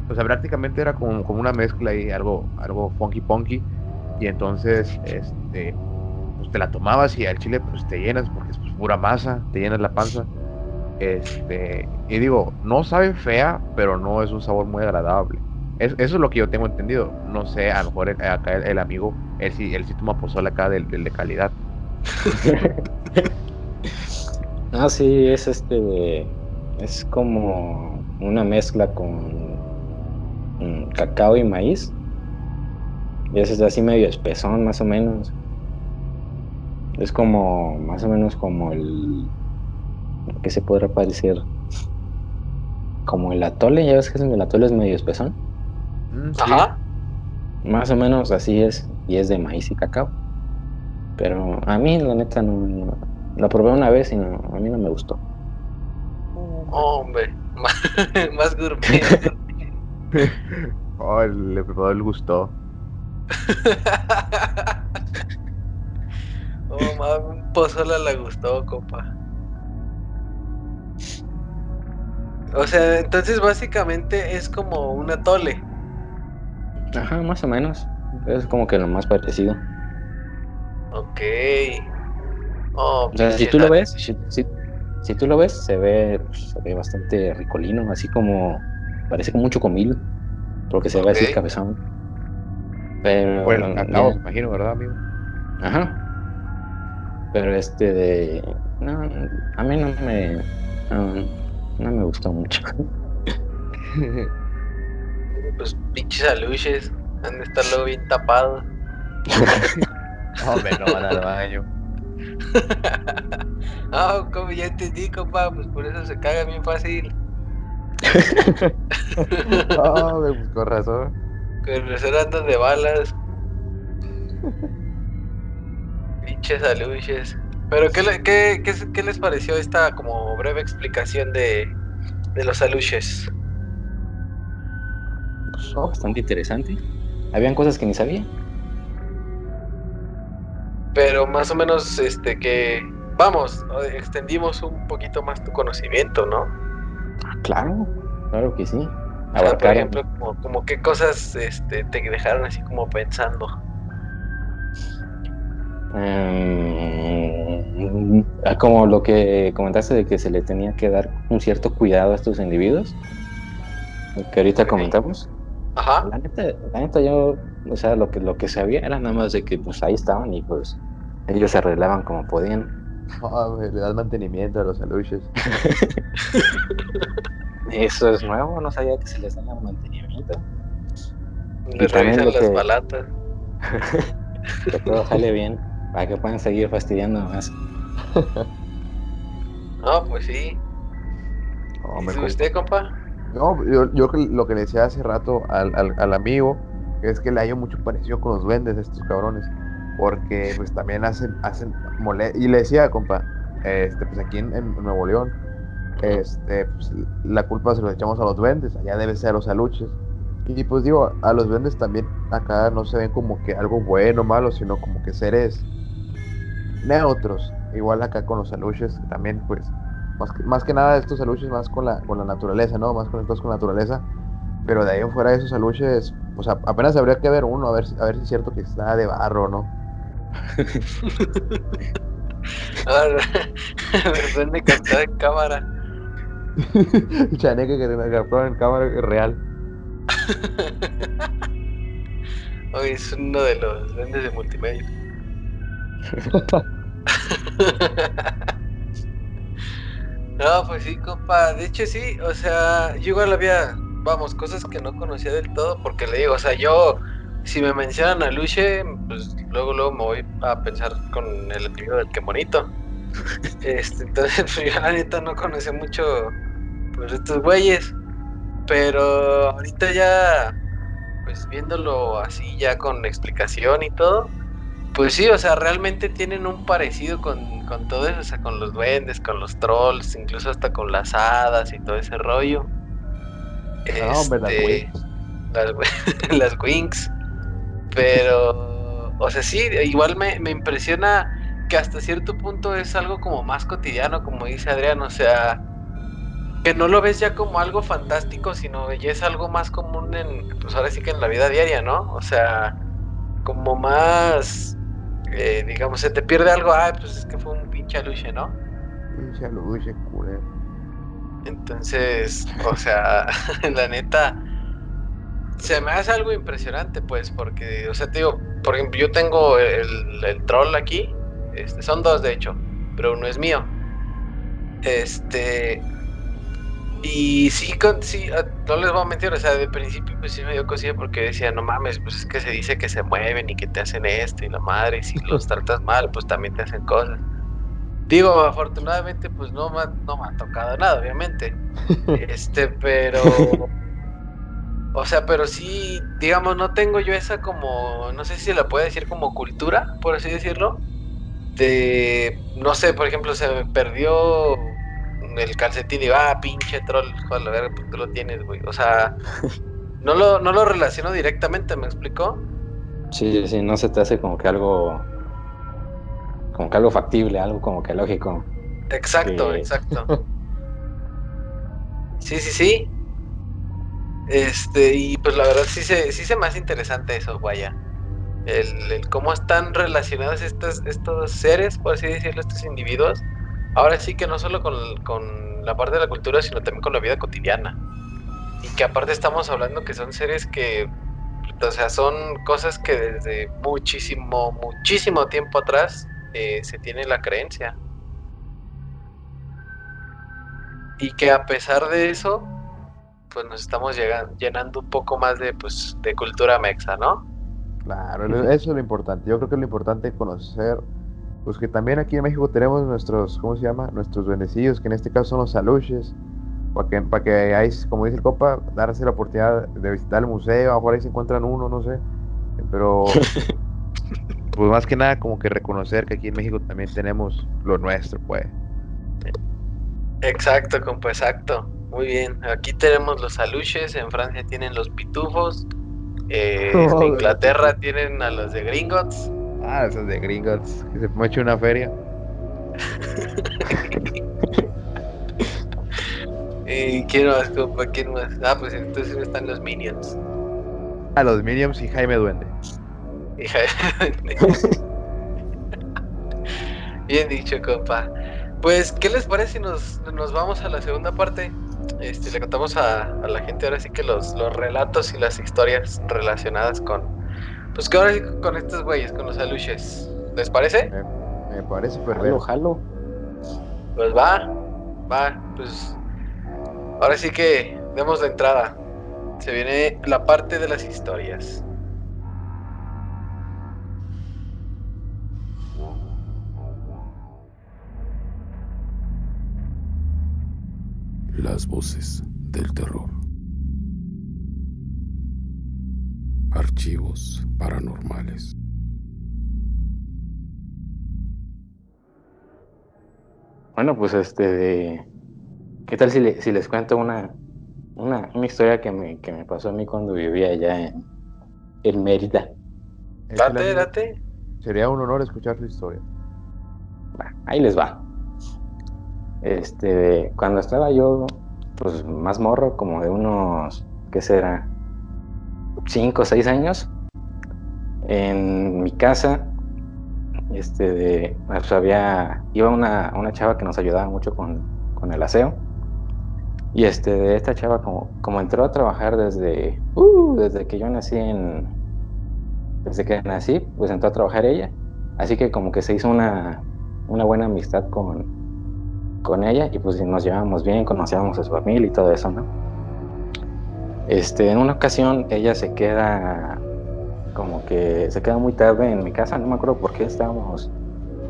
O sea, prácticamente era como, como una mezcla y algo, algo funky punky. Y entonces, este, pues te la tomabas y al chile pues te llenas porque es pues, pura masa, te llenas la panza. Este, y digo, no sabe fea, pero no es un sabor muy agradable. eso es lo que yo tengo entendido. No sé, a lo mejor acá el, amigo, él sí, él sí toma pozole acá del, de calidad. (laughs) ah, sí, es este es como una mezcla con cacao y maíz. Y es así medio espesón, más o menos. Es como, más o menos como el. ¿Qué se podrá parecer? como el atole, ya ves que el atole es medio espesón. Mm, sí. Ajá. Más o menos así es, y es de maíz y cacao. Pero a mí, la neta, no, no- lo probé una vez y no, a mí no me gustó. Hombre, (laughs) más gourmet. (laughs) (laughs) Oh, el, el preparador le gustó. oh, mami, un pozole le gustó, compa. O sea, entonces básicamente es como un atole. Ajá, más o menos. Es como que lo más parecido. Ok. Oh, O sea, si tú lo ves, si, si- si tú lo ves, se ve, se ve bastante ricolino, así como, parece como un chocomil, porque se ve así cabezón. Pero, Por el cacao, me imagino, ¿verdad, amigo? ajá. Pero este de, no, a mí no me, no, no me gustó mucho. (laughs) Pues pinches aluches. Han de estar luego bien tapados. (laughs) Hombre, no van al baño. (laughs) Ah, como ya entendí, compa, pues por eso se caga bien fácil. (laughs) Hombre, pues con razón. Con razón andan de balas. Pinches aluches. Pero, ¿qué, le- qué, qué, qué les pareció esta como breve explicación de, de los aluches? Pues, bastante interesante. Habían cosas que ni sabía. Pero más o menos, este, que, vamos, extendimos un poquito más tu conocimiento, ¿no? Claro, claro que sí. O sea, por ejemplo, como, como qué cosas este, te dejaron así como pensando. Mm, ah, como lo que comentaste de que se le tenía que dar un cierto cuidado a estos individuos, lo que ahorita comentamos. Ajá. La neta, la neta yo, o sea, lo que, lo que sabía era nada más de que pues ahí estaban y pues ellos se arreglaban como podían. Hombre, le das mantenimiento a los aluches. (laughs) Eso es nuevo, no sabía que se les daba mantenimiento. También revisan las que- balatas. Que todo sale bien, para que puedan seguir fastidiando más. (laughs) No, pues sí. Hombre, ¿Y usted, compa? No, yo, yo lo que le decía hace rato al, al, al amigo es que le hallo mucho parecido con los duendes estos cabrones. Porque pues también hacen, hacen mole Y le decía, compa, este, pues aquí en, en Nuevo León, este, pues, la culpa se lo echamos a los duendes, allá debe ser a los aluches. Y pues digo, a los duendes también acá no se ven como que algo bueno o malo, sino como que seres neutros. Igual acá con los aluches también, pues, más que, más que nada estos aluches más con la, con la naturaleza, ¿no? Más conectados con la naturaleza. Pero de ahí en fuera de esos aluches, pues a- apenas habría que ver uno, a ver, si- a ver si es cierto que está de barro no. (laughs) (laughs) Versión de captada en cámara. (laughs) Chaneque que te me captó en cámara real. Hoy es uno de los duendes de multimedia. No, pues sí, compa. De hecho, sí. O sea, yo igual había, vamos, cosas que no conocía del todo. Porque le digo, o sea, yo, si me mencionan a Luche, pues luego, luego me voy a pensar con el amigo del que bonito. (laughs) Este, entonces, pues yo la neta no conocí mucho, pues, estos güeyes. Pero ahorita ya, pues viéndolo así, ya con explicación y todo, pues sí, o sea, realmente tienen un parecido con, con todo eso, o sea, con los duendes, con los trolls, incluso hasta con las hadas y todo ese rollo. No, hombre, las Este, wings. las, (laughs) las. Pero, o sea, sí, igual me, me impresiona que hasta cierto punto es algo como más cotidiano, como dice Adrián, o sea, que no lo ves ya como algo fantástico, sino ya es algo más común en, pues ahora sí que en la vida diaria, ¿no? O sea, como más, eh, digamos, se te pierde algo, ah, pues es que fue un pinche aluche, ¿no? Pinche aluche, culero. Entonces, o sea, (laughs) la neta, se me hace algo impresionante, pues, porque, o sea, te digo, por ejemplo, yo tengo el, el troll aquí, este, son dos de hecho, pero uno es mío. Este, y sí, con, sí, ah, no les voy a mentir, o sea, de principio pues sí me dio cosilla porque decía, no mames, pues es que se dice que se mueven y que te hacen esto y la madre, y si (laughs) los tratas mal, pues también te hacen cosas. Digo, afortunadamente, pues no me, no me ha tocado nada, obviamente. (laughs) este, pero. O sea, pero sí, digamos, no tengo yo esa como. No sé si se la puede decir como cultura, por así decirlo. De. No sé, por ejemplo, se me perdió el calcetín y va, ah, pinche troll, joder, a ver, tú lo tienes, güey. O sea, (laughs) no lo, no lo relaciono directamente, ¿me explico? Sí, sí, no se te hace como que algo como que algo factible, algo como que lógico. Exacto, exacto. (laughs) Sí, sí, sí. Este, y pues la verdad sí se, sí se más interesante eso, vaya. El, cómo están relacionados estos, estos seres, por así decirlo, estos individuos. Ahora sí que no solo con, con la parte de la cultura, sino también con la vida cotidiana. Y que aparte estamos hablando que son seres que, o sea, son cosas que desde muchísimo, muchísimo tiempo atrás eh, se tiene la creencia. Y que a pesar de eso, pues nos estamos llenando un poco más de, pues, de cultura mexa, ¿no? Claro, eso es lo importante. Yo creo que es lo importante conocer, pues que también aquí en México tenemos nuestros, ¿cómo se llama? Nuestros duendecillos, que en este caso son los saluches, para que, para que ahí, como dice el copa, darse la oportunidad de visitar el museo, a ahí se encuentran uno, no sé. Pero (laughs) pues más que nada como que reconocer que aquí en México también tenemos lo nuestro, pues. Exacto, compa, exacto. Muy bien. Aquí tenemos los aluches, en Francia tienen los pitufos, eh, (laughs) en Inglaterra tienen a los de Gringotts. Ah, esos de Gringotts, que se me hecho una feria. (laughs) ¿Y quién más, compa? ¿Quién más? Ah, pues entonces están los Minions. A los Minions y Jaime Duende. (laughs) Bien dicho, compa. Pues, ¿qué les parece si nos, vamos a la segunda parte? Este, le contamos a, la gente ahora sí que los, los relatos y las historias relacionadas con. Pues que ahora sí con estos güeyes, con los aluches. ¿Les parece? Me, parece perfecto. Jalo, Pues va, va, pues. Ahora sí que demos la entrada. Se viene la parte de las historias. Las voces del terror. Archivos paranormales. Bueno, pues este, ¿qué tal si, les cuento una, una, historia que me, que me, pasó a mí cuando vivía allá en, Mérida? Date, date. Sería un honor escuchar tu historia. ahí les va. Este, cuando estaba yo, pues más morro, como de unos, ¿qué será? Cinco o seis años, en mi casa, este, de, pues había, iba una, una chava que nos ayudaba mucho con, con el aseo. Y este, de esta chava, como, como entró a trabajar desde, uh, desde que yo nací en, desde que nací, pues entró a trabajar ella. Así que como que se hizo una, una buena amistad con, con ella y pues nos llevábamos bien, conocíamos a su familia y todo eso, ¿no? Este, en una ocasión ella se queda como que se queda muy tarde en mi casa, no me acuerdo por qué estábamos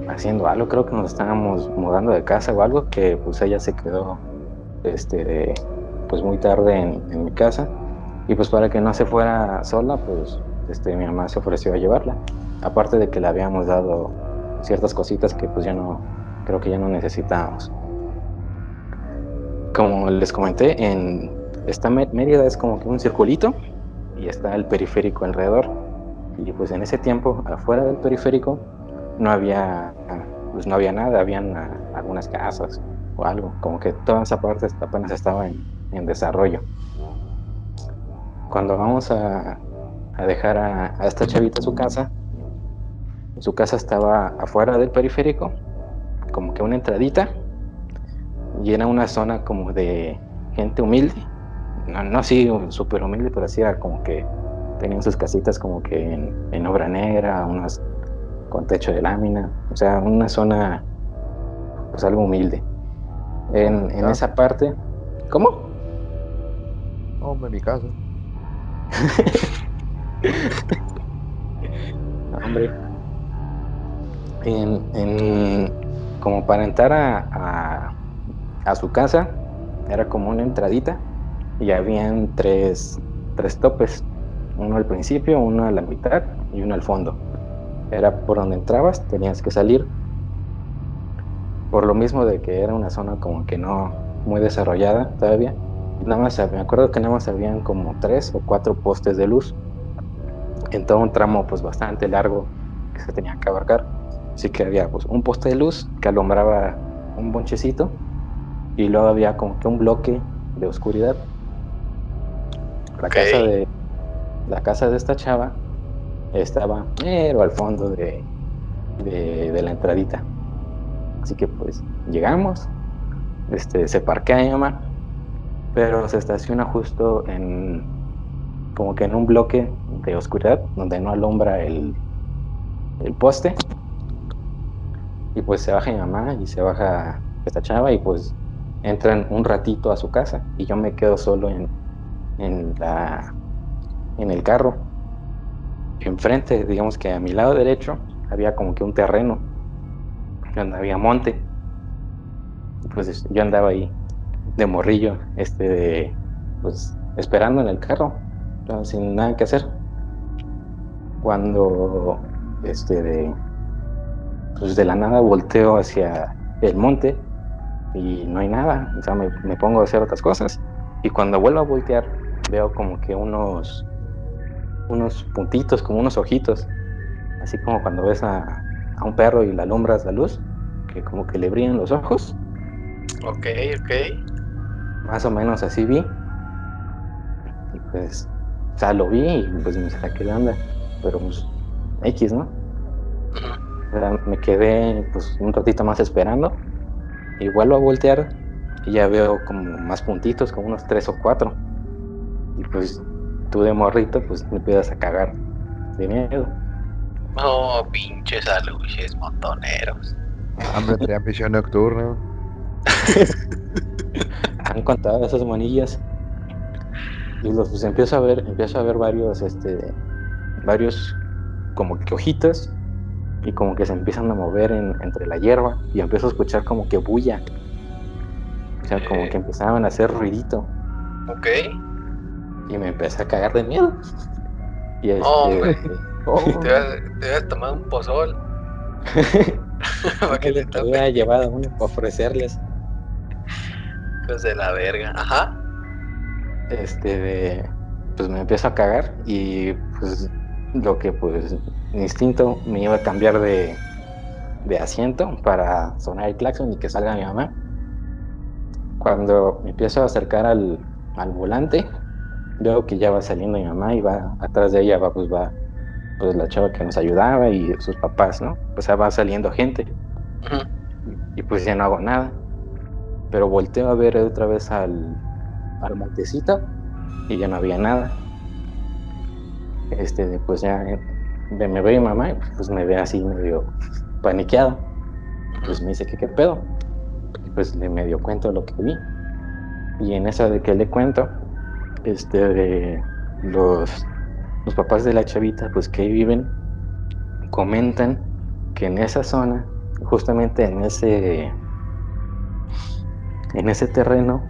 haciendo algo, creo que nos estábamos mudando de casa o algo, que pues ella se quedó este, pues muy tarde en, mi casa. Y pues para que no se fuera sola, pues este, mi mamá se ofreció a llevarla, aparte de que le habíamos dado ciertas cositas que pues ya no, creo que ya no necesitábamos. Como les comenté, en esta Mérida es como que un circulito y está el periférico alrededor. Y pues en ese tiempo, afuera del periférico, no había, pues no había nada, habían ah, algunas casas o algo, como que toda esa parte apenas estaba en, desarrollo. Cuando vamos a, dejar a, a, esta chavita su casa, su casa estaba afuera del periférico, como que una entradita, y era una zona como de gente humilde, no, no así súper humilde, pero así era como que tenían sus casitas como que en, obra negra, unas con techo de lámina, o sea, una zona pues algo humilde. En, en esa parte, ¿cómo? Hombre, mi casa. (laughs) Hombre. En, en, como para entrar a, a, su casa, era como una entradita y habían tres, tres topes, uno al principio, uno a la mitad y uno al fondo. Era por donde entrabas, tenías que salir. Por lo mismo de que era una zona como que no muy desarrollada todavía. Nada más, me acuerdo que nada más habían como tres o cuatro postes de luz en todo un tramo pues bastante largo que se tenía que abarcar. Así que había pues, un poste de luz que alumbraba un bonchecito y luego había como que un bloque de oscuridad. La casa de la casa de esta chava estaba pero al fondo de, de, la entradita. Así que pues llegamos, este, se parquea mi mamá, pero se estaciona justo en como que en un bloque de oscuridad donde no alumbra el, el poste. Y pues se baja mi mamá y se baja esta chava y pues entran un ratito a su casa y yo me quedo solo en, en, la, en el carro. Enfrente, digamos que a mi lado derecho, había como que un terreno donde había monte. Pues yo andaba ahí de morrillo, este, de, pues esperando en el carro sin nada que hacer. Cuando este de, pues de la nada volteo hacia el monte y no hay nada, o sea, me, pongo a hacer otras cosas y cuando vuelvo a voltear veo como que unos unos puntitos, como unos ojitos, así como cuando ves a, a un perro y le alumbras la luz, que como que le brillan los ojos. Ok, ok. Más o menos así vi. Y pues o sea, lo vi y pues me saqué de onda, pero pues X, ¿no? me quedé pues un ratito más esperando y vuelvo a voltear y ya veo como más puntitos, como unos tres o cuatro. Y pues tú de morrito pues me empiezas a cagar de miedo. Oh, pinches aluches montoneros. Hambre, tenía visión nocturna. (laughs) Han contado esas monillas y los pues empiezo a ver, empiezo a ver varios, este, varios como que hojitas y como que se empiezan a mover entre la hierba y empiezo a escuchar como que bulla. O sea, como que empezaban a hacer ruidito. Ok. Y me empecé a cagar de miedo. Y este, (laughs) oh, te, habías, tomado un pozol. (laughs) ¿Para que le había llevado uno para ofrecerles. Pues de la verga. Ajá este, pues me empiezo a cagar y pues lo que pues mi instinto me iba a cambiar de, de asiento para sonar el claxon y que salga mi mamá. Cuando me empiezo a acercar al, al volante, veo que ya va saliendo mi mamá y va atrás de ella va pues va pues la chava que nos ayudaba y sus papás, ¿no? O sea, va saliendo gente. y, y, pues ya no hago nada. Pero volteo a ver otra vez al, al montecito y ya no había nada. Este, pues ya me ve mi mamá y pues me ve así medio paniqueado. Pues me dice que qué pedo. Y pues le medio cuento lo que vi. Y en esa de que le cuento, este, los, los papás de la chavita, pues que viven, comentan que en esa zona, justamente en ese, en ese terreno,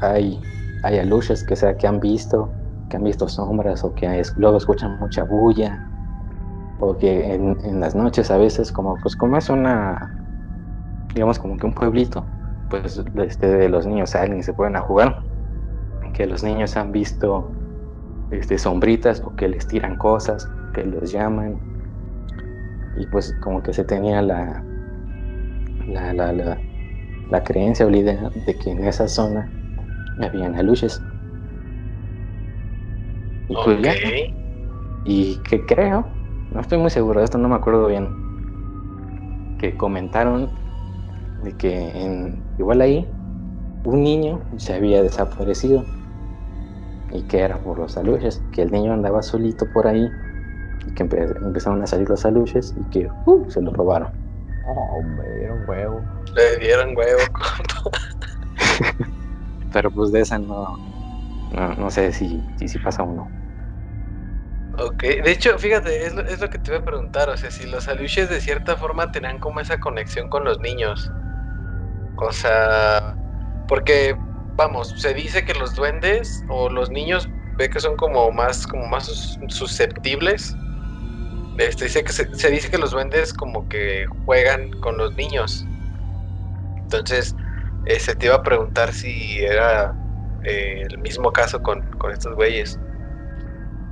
hay, hay aluches que, sea, que han visto, que han visto sombras o que luego escuchan mucha bulla o que en, las noches a veces como pues como es una digamos como que un pueblito pues este, los niños salen y se pueden a jugar que los niños han visto este, sombritas o que les tiran cosas que les llaman. Y pues como que se tenía la la, la, la, la creencia o la idea de que en esa zona habían aluches. Y pues Y que creo, no estoy muy seguro de esto, no me acuerdo bien, que comentaron de que en, igual ahí un niño se había desaparecido y que era por los aluches, que el niño andaba solito por ahí y que empezaron a salir los aluches y que uh, se lo robaron. Oh, hombre, dieron huevo. Le dieron huevo. (laughs) (laughs) pero pues de esa no, no, sé si, si, pasa o no. Ok, de hecho, fíjate, es lo, es lo que te iba a preguntar, o sea, si los aluches de cierta forma tenían como esa conexión con los niños. O sea, porque, vamos, se dice que los duendes o los niños ve que son como más, como más susceptibles. Este, dice que se, dice que los duendes como que juegan con los niños. Entonces, se te iba a preguntar si era eh, el mismo caso con, con estos güeyes.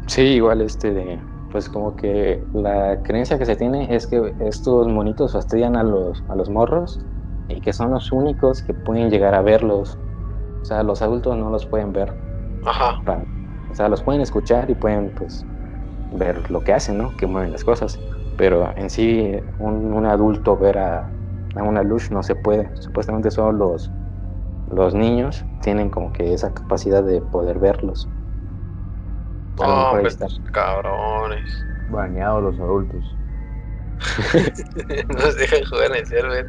Sí, igual este pues como que la creencia que se tiene es que estos monitos fastidian a los, a los morros y que son los únicos que pueden llegar a verlos. O sea, los adultos no los pueden ver. Ajá. O sea, los pueden escuchar y pueden pues ver lo que hacen, ¿no? Que mueven las cosas. Pero en sí, un, un adulto ver a, a una luz no se puede. Supuestamente solo los, los niños tienen como que esa capacidad de poder verlos. A lo mejor ahí pues, está. cabrones. (laughs) Bañados los adultos. Nos dejan jugar en el server.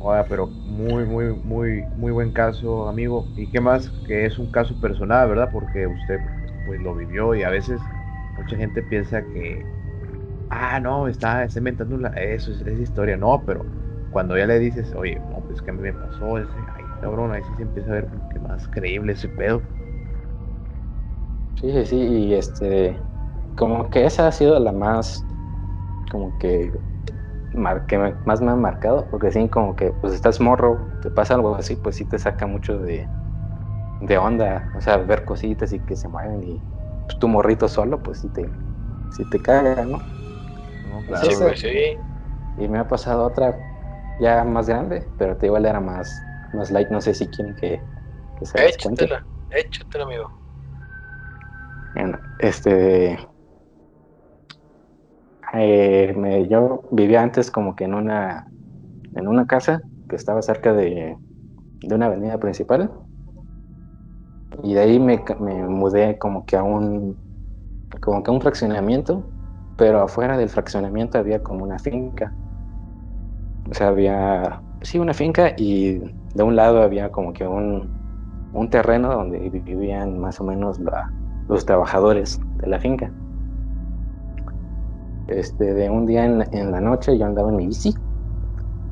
Oiga, pero muy, muy, muy, muy buen caso, amigo. Y qué más que es un caso personal, ¿verdad? Porque usted pues lo vivió y a veces mucha gente piensa que, ah, no, está, está inventando la- eso, es, historia. No, pero cuando ya le dices, oye, no, pues que a mí me pasó ese, ay, cabrón, ahí sí se empieza a ver como que más creíble ese pedo. Sí, sí, sí, y este, como que esa ha sido la más, como que, que me- más me ha marcado, porque sí, como que, pues estás morro, te pasa algo así, pues sí te saca mucho de, de onda, o sea, ver cositas y que se mueven y pues, tu morrito solo, pues sí te, sí te caga, ¿no? ¿no? Claro, Sí, güey, sí. Y me ha pasado otra ya más grande, pero te igual era más, más light, no sé si quieren que, que se. Échatela, échatela, amigo. Bueno, este. Eh, me- yo vivía antes como que en una, en una casa que estaba cerca de, de una avenida principal. Y de ahí me, me mudé como que a un, como que a un fraccionamiento, pero afuera del fraccionamiento había como una finca. O sea, había, sí, una finca y de un lado había como que un, un terreno donde vivían más o menos los trabajadores de la finca. Este, de un día en, la noche yo andaba en mi bici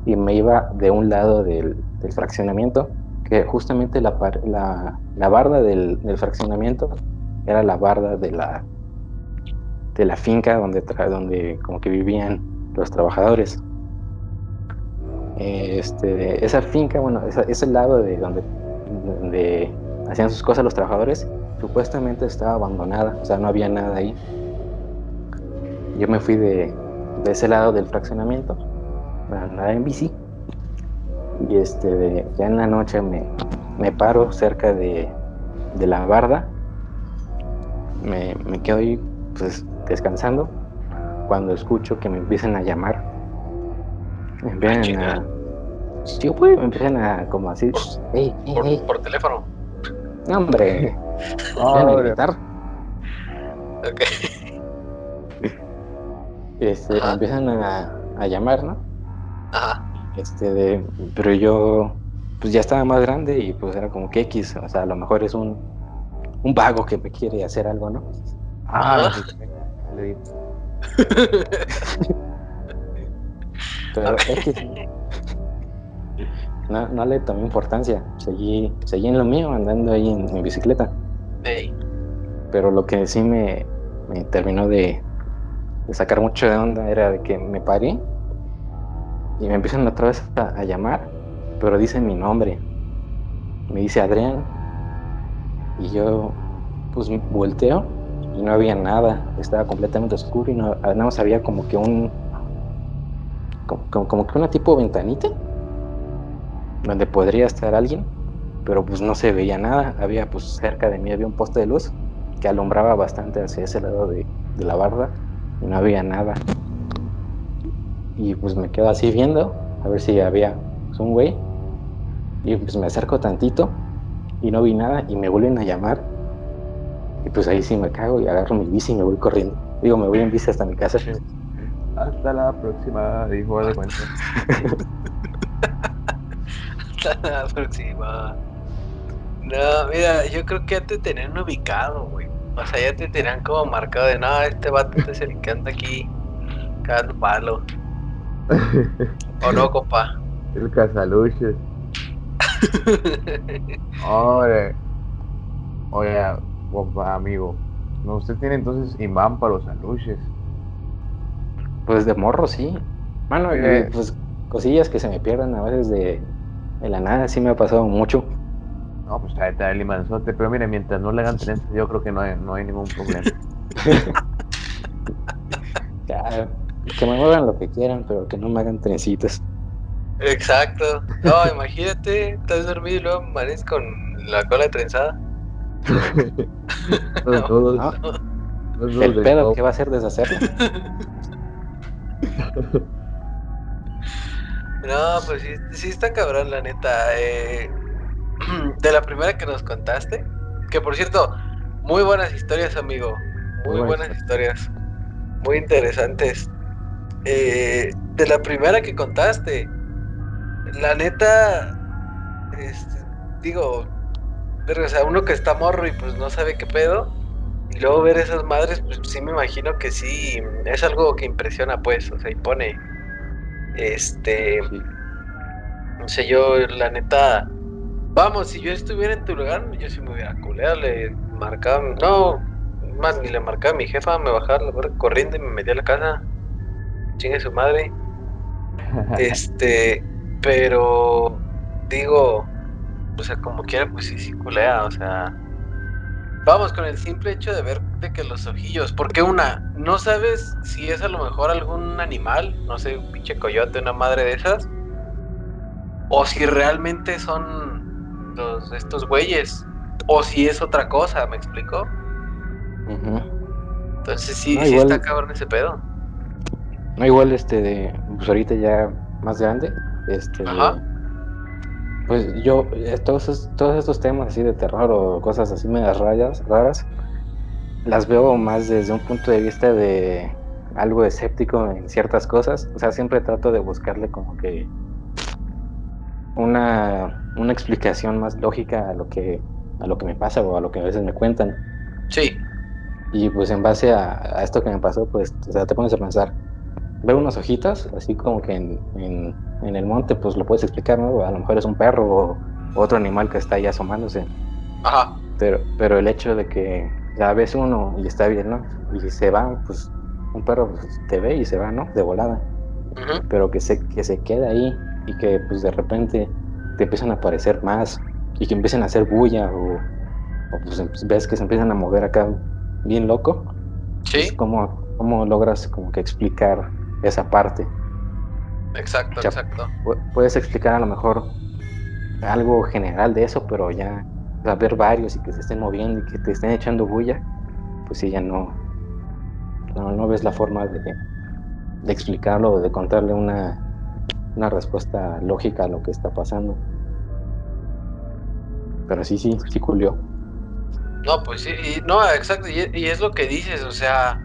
y me iba de un lado del, fraccionamiento, que justamente la, la, barda del, fraccionamiento era la barda de la, finca donde, donde como que vivían los trabajadores. Este, esa finca, bueno, ese lado de donde hacían sus cosas los trabajadores, supuestamente estaba abandonada, o sea, no había nada ahí. Yo me fui de, de ese lado del fraccionamiento, para andar en bici, y este, de- ya en la noche me, me paro cerca de, de la barda, me, me quedo ahí pues, descansando, cuando escucho que me empiezan a llamar. Me empiezan chinga. a... Sí, pues, me empiezan a como así, hey, hey, Por, hey, por teléfono. no, hombre, (laughs) Ah, empiezan a gritar. Ok. Este, Ajá. empiezan a, a llamar, ¿no? Ajá. Este, de, pero yo, pues ya estaba más grande y pues era como que X, o sea, a lo mejor es un, un vago que me quiere hacer algo, ¿no? Ah, le digo. (laughs) Pero. X, no, no le tomé importancia, seguí, seguí en lo mío, andando ahí en, en bicicleta, pero lo que sí me, me terminó de, de sacar mucho de onda era de que me paré y me empiezan otra vez a, llamar, pero dicen mi nombre. Me dice Adrián. Y yo, pues volteo y no había nada. Estaba completamente oscuro y no, nada más había como que un. Como, como- que una tipo ventanita donde podría estar alguien, pero pues no se veía nada. Había, pues cerca de mí había un poste de luz que alumbraba bastante hacia ese lado de la barda y no había nada. Y pues me quedo así viendo, a ver si había pues, un güey. Y pues me acerco tantito y no vi nada y me vuelven a llamar. Y pues ahí sí me cago y agarro mi bici y me voy corriendo. Digo, me voy en bici hasta mi casa. Hasta la próxima, dijo de cuenta. Hasta la próxima. No, mira, yo creo que antes de tener un ubicado, güey. O sea, ya te tiran como marcado de, no, este vato es el que anda aquí cagando palo. (laughs) ¿O no, compa? El cazaluches. Oye, oye, compa, amigo. ¿no usted tiene entonces imán para los aluches? Pues de morro, sí. Mano, Eh. pues cosillas que se me pierden a veces de, de la nada, sí me ha pasado mucho. No, pues ahí está el imanzote, pero mire, mientras no le hagan trenzas, yo creo que no hay, no hay ningún problema. (laughs) Ya, que me muevan lo que quieran, pero que no me hagan trencitas. Exacto. No, (laughs) imagínate, estás dormido y luego amaneces con la cola trenzada. (laughs) ¿no? los nudos El pedo que va a ser deshacerlo. No, pues sí, sí está cabrón, la neta. eh, (clears throat) de la primera que nos contaste, que por cierto, muy buenas historias, amigo. Muy Muy buenas buenas historias. Muy interesantes. Eh, de la primera que contaste, la neta, este, digo, verga, o sea, uno que está morro y pues no sabe qué pedo, y luego ver esas madres, pues sí me imagino que sí, es algo que impresiona, pues, o sea, y pone, este, Sí. no sé, yo, la neta, vamos, si yo estuviera en tu lugar, yo sí me hubiera culeado, le marcaba, no, más ni le marcaba a mi jefa, me bajaba la corriendo y me metía a la casa, chingue su madre, (laughs) este, pero, digo, o sea, como quiera, pues sí, sí culea, o sea, vamos, con el simple hecho de ver de que los ojillos, porque una, no sabes si es a lo mejor algún animal, no sé, un pinche coyote, una madre de esas, o si realmente son los, estos güeyes, o si es otra cosa, ¿me explico? Entonces sí, No, sí igual- está cabrón ese pedo. No, igual este de, pues ahorita ya más grande, este de- Ajá. pues yo, eh, todos, todos estos temas así de terror o cosas así medias rayas, raras, las veo más desde un punto de vista de algo escéptico en ciertas cosas. O sea, siempre trato de buscarle como que una, una explicación más lógica a lo que a lo que me pasa o a lo que a veces me cuentan. Sí, Y pues en base a, a esto que me pasó, pues, o sea, te pones a pensar, ver unos ojitos, así como que en, en- en el monte, pues lo puedes explicar, ¿no? A lo mejor es un perro o otro animal que está ahí asomándose. ajá, Pero, pero el hecho de que ya ves uno y está bien, ¿no? Y se va, pues un perro pues, te ve y se va, ¿no? De volada. Pero que se, que se queda ahí y que pues de repente te empiezan a aparecer más y que empiecen a hacer bulla o, o, pues em- ves que se empiezan a mover acá bien loco. sí, pues, ¿cómo, ¿Cómo logras como que explicar esa parte? exacto, Ya. exacto. Pu- Puedes explicar a lo mejor algo general de eso, pero ya a ver varios y que se estén moviendo y que te estén echando bulla, pues sí, ya no, no, no ves la forma de, de explicarlo o de contarle una, una respuesta lógica a lo que está pasando. Pero sí, sí, sí culió. No, pues sí, no, exacto, y, es lo que dices, o sea,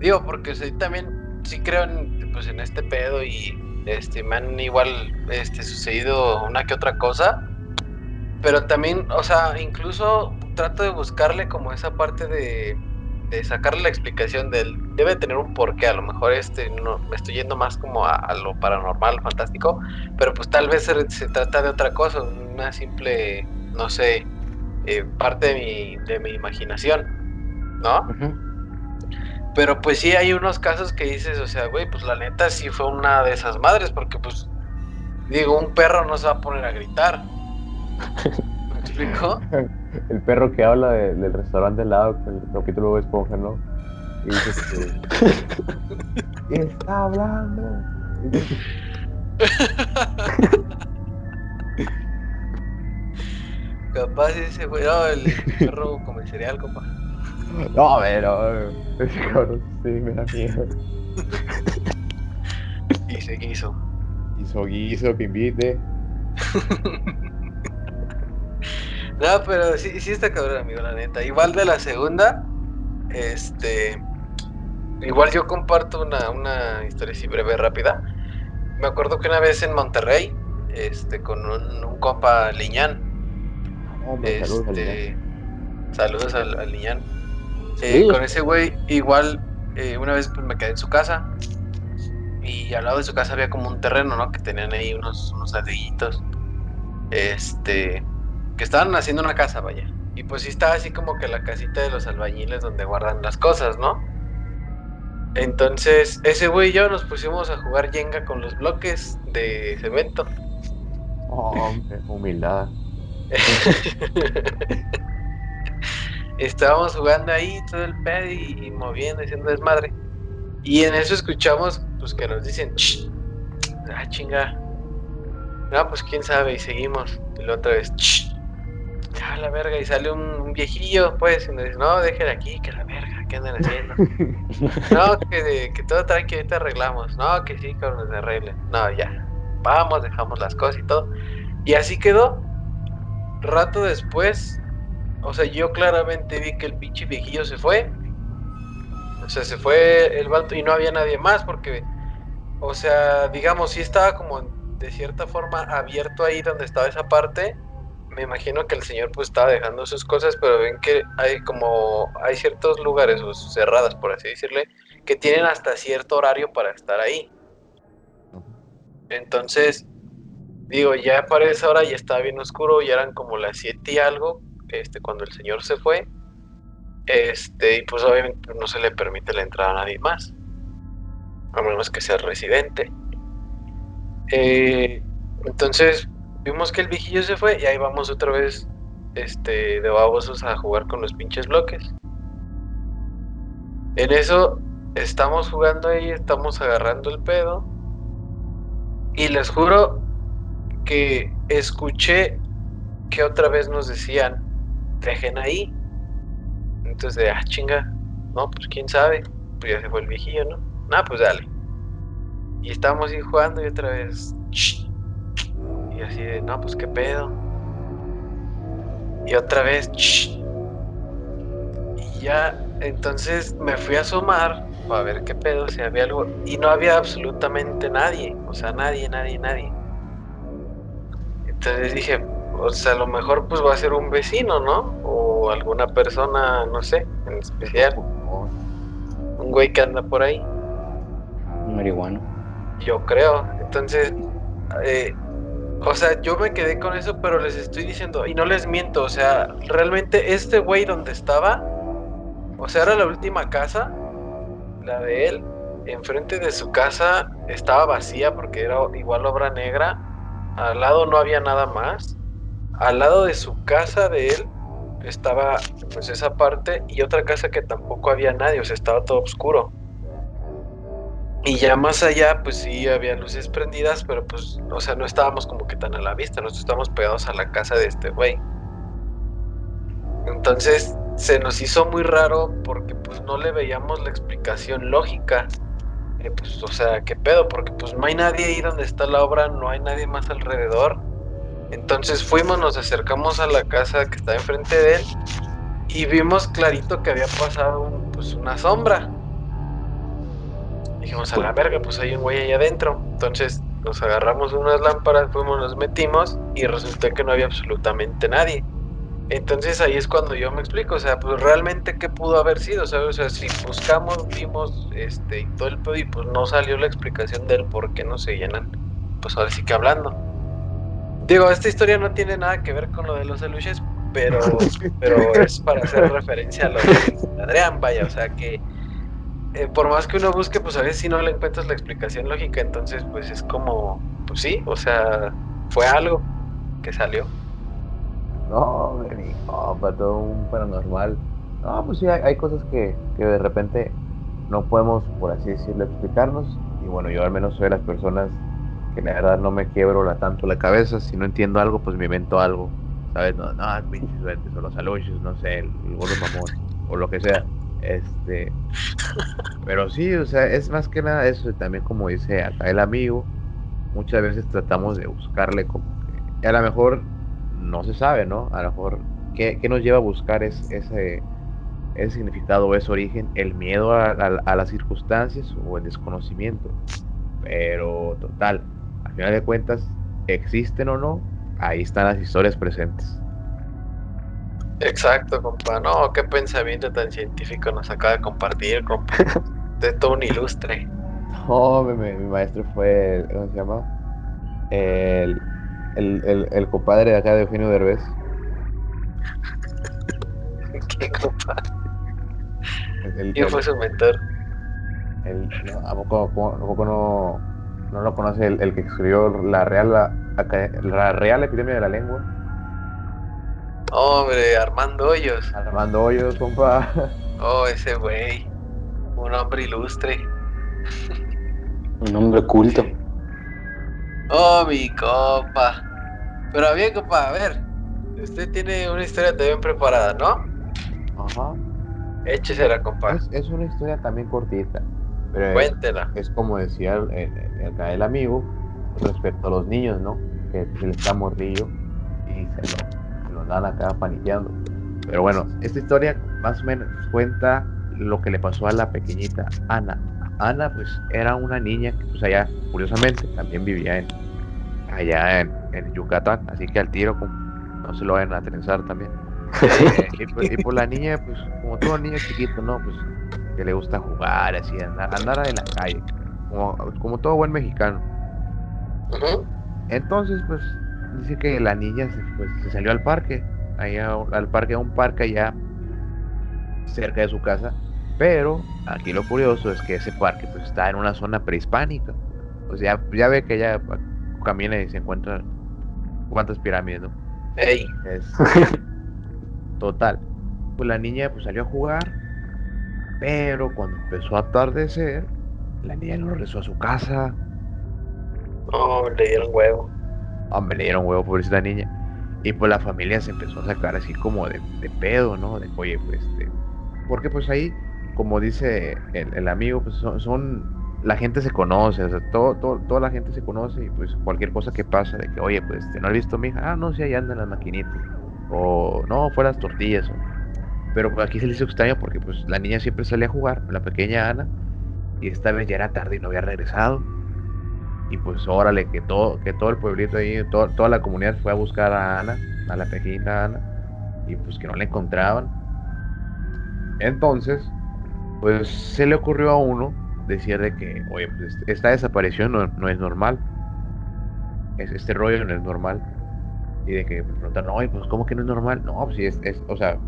digo, porque también sí creo en, pues, en este pedo y este, me han igual este, sucedido una que otra cosa, pero también, o sea, incluso trato de buscarle como esa parte de, de sacarle la explicación del, debe tener un porqué, a lo mejor este, no, me estoy yendo más como a, a lo paranormal, fantástico, pero pues tal vez se, se trata de otra cosa, una simple, no sé, eh, parte de mi, de mi imaginación, ¿no? Pero pues sí hay unos casos que dices, o sea, güey, pues la neta sí fue una de esas madres, porque pues, digo, un perro no se va a poner a gritar. (laughs) ¿Me explico? (laughs) El perro que habla de- del restaurante al lado, el capítulo de Esponja, ¿no? Y dice que... (laughs) ¡Está hablando! (laughs) Capaz ese güey, no, el perro come cereal, compa. No, pero... Ese cabrón sí me da miedo. Y se quiso. Hizo guiso que invite. No, pero sí, sí está cabrón, amigo, la neta. Igual de la segunda, este. Igual yo comparto una, una historia así breve, rápida. Me acuerdo que una vez en Monterrey, este, con un, un compa Liñán, saludos al este, saludos al, al Liñán. Eh, con ese güey, igual, eh, una vez pues, me quedé en su casa y al lado de su casa había como un terreno, ¿no? Que tenían ahí unos, unos ladrillitos. Este, que estaban haciendo una casa, vaya. Y pues sí estaba así como que la casita de los albañiles donde guardan las cosas, ¿no? Entonces, ese güey y yo nos pusimos a jugar Jenga con los bloques de cemento. Oh, hombre, humildad. (laughs) Estábamos jugando ahí todo el pedo y, moviendo, haciendo desmadre. Y en eso escuchamos, pues que nos dicen, ah, chinga. No, pues quién sabe, y seguimos. Y la otra vez, (laughs) ah, la verga, y sale un, viejillo, pues, y nos dice, no, dejen aquí, que la verga, ¿qué andan haciendo? (laughs) no, que, que todo tranqui, ahorita arreglamos. No, que sí, que nos arreglen. No, ya, vamos, dejamos las cosas y todo. Y así quedó. Rato después, o sea, yo claramente vi que el pinche viejillo se fue. O sea, se fue el vato y no había nadie más porque, o sea, digamos, sí estaba como de cierta forma abierto ahí donde estaba esa parte. Me imagino que el señor pues estaba dejando sus cosas, pero ven que hay como, hay ciertos lugares o cerradas, por así decirle, que tienen hasta cierto horario para estar ahí. Entonces, digo, ya para esa hora ya estaba bien oscuro, ya eran como las 7 y algo, este, cuando el señor se fue, este, y pues obviamente no se le permite la entrada a nadie más, a menos que sea residente. Eh, entonces vimos que el viejillo se fue y ahí vamos otra vez este, de babosos a jugar con los pinches bloques. En eso estamos jugando ahí, estamos agarrando el pedo. Y les juro que escuché que otra vez nos decían, dejen ahí. Entonces, de, ah, chinga, no, pues quién sabe, pues ya se fue el viejillo, ¿no? Nah, pues dale. Y estábamos ahí jugando y otra vez, y así de, no, pues qué pedo. Y otra vez, y ya, entonces me fui a asomar para ver qué pedo, si había algo, y no había absolutamente nadie, o sea, nadie, nadie, nadie. Entonces dije, o sea, a lo mejor pues va a ser un vecino, ¿no? O alguna persona, no sé, en especial. Un güey que anda por ahí. Un marihuano. Yo creo. Entonces, eh, o sea, yo me quedé con eso, pero les estoy diciendo, y no les miento, o sea, realmente este güey donde estaba, o sea, era la última casa, la de él, enfrente de su casa estaba vacía porque era igual obra negra, al lado no había nada más al lado de su casa de él estaba pues esa parte y otra casa que tampoco había nadie, o sea, estaba todo oscuro. Y ya más allá, pues sí había luces prendidas, pero pues, o sea, no estábamos como que tan a la vista, nosotros estábamos pegados a la casa de este güey. Entonces se nos hizo muy raro porque pues no le veíamos la explicación lógica. Eh, pues, o sea, ¿qué pedo? Porque pues no hay nadie ahí donde está la obra, no hay nadie más alrededor. Entonces fuimos, nos acercamos a la casa que está enfrente de él y vimos clarito que había pasado pues una sombra. Dijimos a la verga, pues hay un güey ahí adentro. Entonces nos agarramos unas lámparas, fuimos, nos metimos y resultó que no había absolutamente nadie. Entonces ahí es cuando yo me explico, o sea, pues realmente qué pudo haber sido, ¿sabes? O sea, si buscamos, vimos, este, y todo el pedo y pues no salió la explicación del por qué no se llenan, pues ahora sí que hablando. Digo, esta historia no tiene nada que ver con lo de los aluches, pero, (laughs) pero es para hacer referencia a lo de Adrián, vaya, o sea que eh, por más que uno busque, pues a veces si no le encuentras la explicación lógica, entonces pues es como, pues sí, o sea, fue algo que salió. No, no, para todo un paranormal. No, pues sí, hay, cosas que, que de repente no podemos, por así decirlo, explicarnos. Y bueno, yo al menos soy de las personas que la verdad no me quiebro la, tanto la cabeza, si no entiendo algo, pues me invento algo, ¿sabes? No, no, pinches o los aluches, no sé, el, el gordo mamón, o lo que sea. Este, pero sí, o sea, es más que nada eso, también como dice acá el amigo, muchas veces tratamos de buscarle como que, a lo mejor no se sabe, ¿no? A lo mejor, ¿qué, qué nos lleva a buscar es, ese, ese significado, ese origen? ¿El miedo a, a las circunstancias o el desconocimiento? Pero total, final de cuentas, existen o no, ahí están las historias presentes. Exacto, compa. No, qué pensamiento tan científico nos acaba de compartir, compa. (laughs) De todo un ilustre. No, mi, mi maestro fue, ¿cómo se llama? El, el, el, el compadre de acá de Eugenio Derbez. (laughs) ¿Qué, compa? El, ¿Quién fue su mentor? el- no, ¿a, poco, a poco no, no lo conoce el, que escribió la real, la, la real epidemia de la lengua? Hombre, Armando Hoyos. Armando Hoyos, compa. Oh, ese güey. Un hombre ilustre. Un hombre culto. Oh, mi compa. Pero bien, compa, a ver. Usted tiene una historia también preparada, ¿no? Ajá. Échesela, compa. Es, es una historia también cortita. Pero es, Cuéntela. es como decía el, el- acá el amigo respecto a los niños, ¿no? Que se les está morrillo y se lo, se lo dan acá paniqueando. Pero bueno, esta historia más o menos cuenta lo que le pasó a la pequeñita Ana. Ana, pues, era una niña que, pues, allá, curiosamente, también vivía en, allá en, en Yucatán. Así que al tiro, como, no se lo vayan a trenzar también. (laughs) Eh, y, pues, y por la niña, pues, como todo niño chiquito, ¿no? Pues, que le gusta jugar, así, andar, andar en la calle, como, como todo buen mexicano. Entonces, pues, dice que la niña se, pues, se salió al parque, allá al parque, a un parque allá cerca de su casa. Pero aquí lo curioso es que ese parque pues está en una zona prehispánica. O sea, ya ve que ella camina y se encuentra cuántas pirámides, ¿no? Ey. Es (laughs) total. Pues la niña pues salió a jugar, pero cuando empezó a atardecer, la niña no regresó a su casa. Oh, le dieron huevo. Hombre, le dieron huevo por esta niña. Y pues la familia se empezó a sacar así como de, de pedo, ¿no? De, oye, pues, este, porque pues ahí, como dice el, el amigo, pues son, son- la gente se conoce, o sea, todo, todo- toda la gente se conoce y pues cualquier cosa que pasa, de que, oye, pues, este, ¿no has visto a mi hija? Ah, no, sí, ahí andan las maquinitas. O, no, fue las tortillas. o- Pero pues, aquí se le hizo extraño porque pues la niña siempre salía a jugar, la pequeña Ana, y esta vez ya era tarde y no había regresado. Y pues órale, que todo, que todo el pueblito ahí, to- toda la comunidad fue a buscar a Ana, a la pequeñita Ana, y pues que no la encontraban. Entonces, pues se le ocurrió a uno decir de que, oye, pues este- esta desaparición no, no es normal. Es, este rollo no es normal. Y de que preguntaron, oye, pues ¿cómo que no es normal? No, pues es, es- o sea,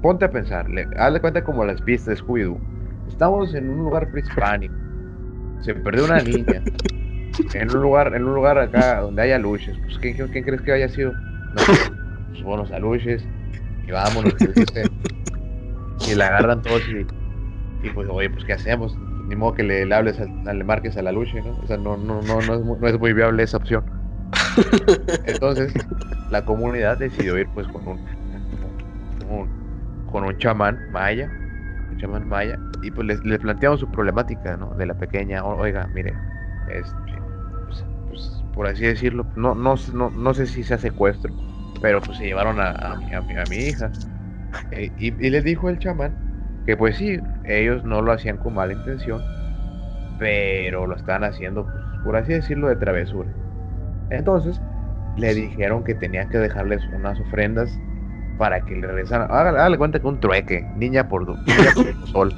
ponte a pensar, le, hazle cuenta como las pistas de Scooby-Doo. Estamos en un lugar prehispánico. Se perdió una niña (laughs) en un lugar, en un lugar acá donde haya luces, pues ¿quién, quién- crees que haya sido? No, pues a luces y vámonos, y la agarran todos y, y pues oye, pues ¿qué hacemos? Ni modo que le, le hables, a- le marques a la luche, ¿no? O sea, no, no, no, no, es, mu- no es muy viable esa opción. Entonces, la comunidad decidió ir pues con un, con un chamán maya, un chamán maya, y pues les, planteamos su problemática, ¿no? De la pequeña, "O- oiga, mire, este, por así decirlo, no, no, no, no sé si sea secuestro, pero pues se llevaron a, a mi, a mi- a mi hija. Eh, y, y les dijo el chamán que pues sí, ellos no lo hacían con mala intención, pero lo estaban haciendo, pues, por así decirlo, de travesura. Entonces, le dijeron que tenían que dejarles unas ofrendas para que le regresaran. Hágale, cuenta que un trueque, niña por, niña por sol.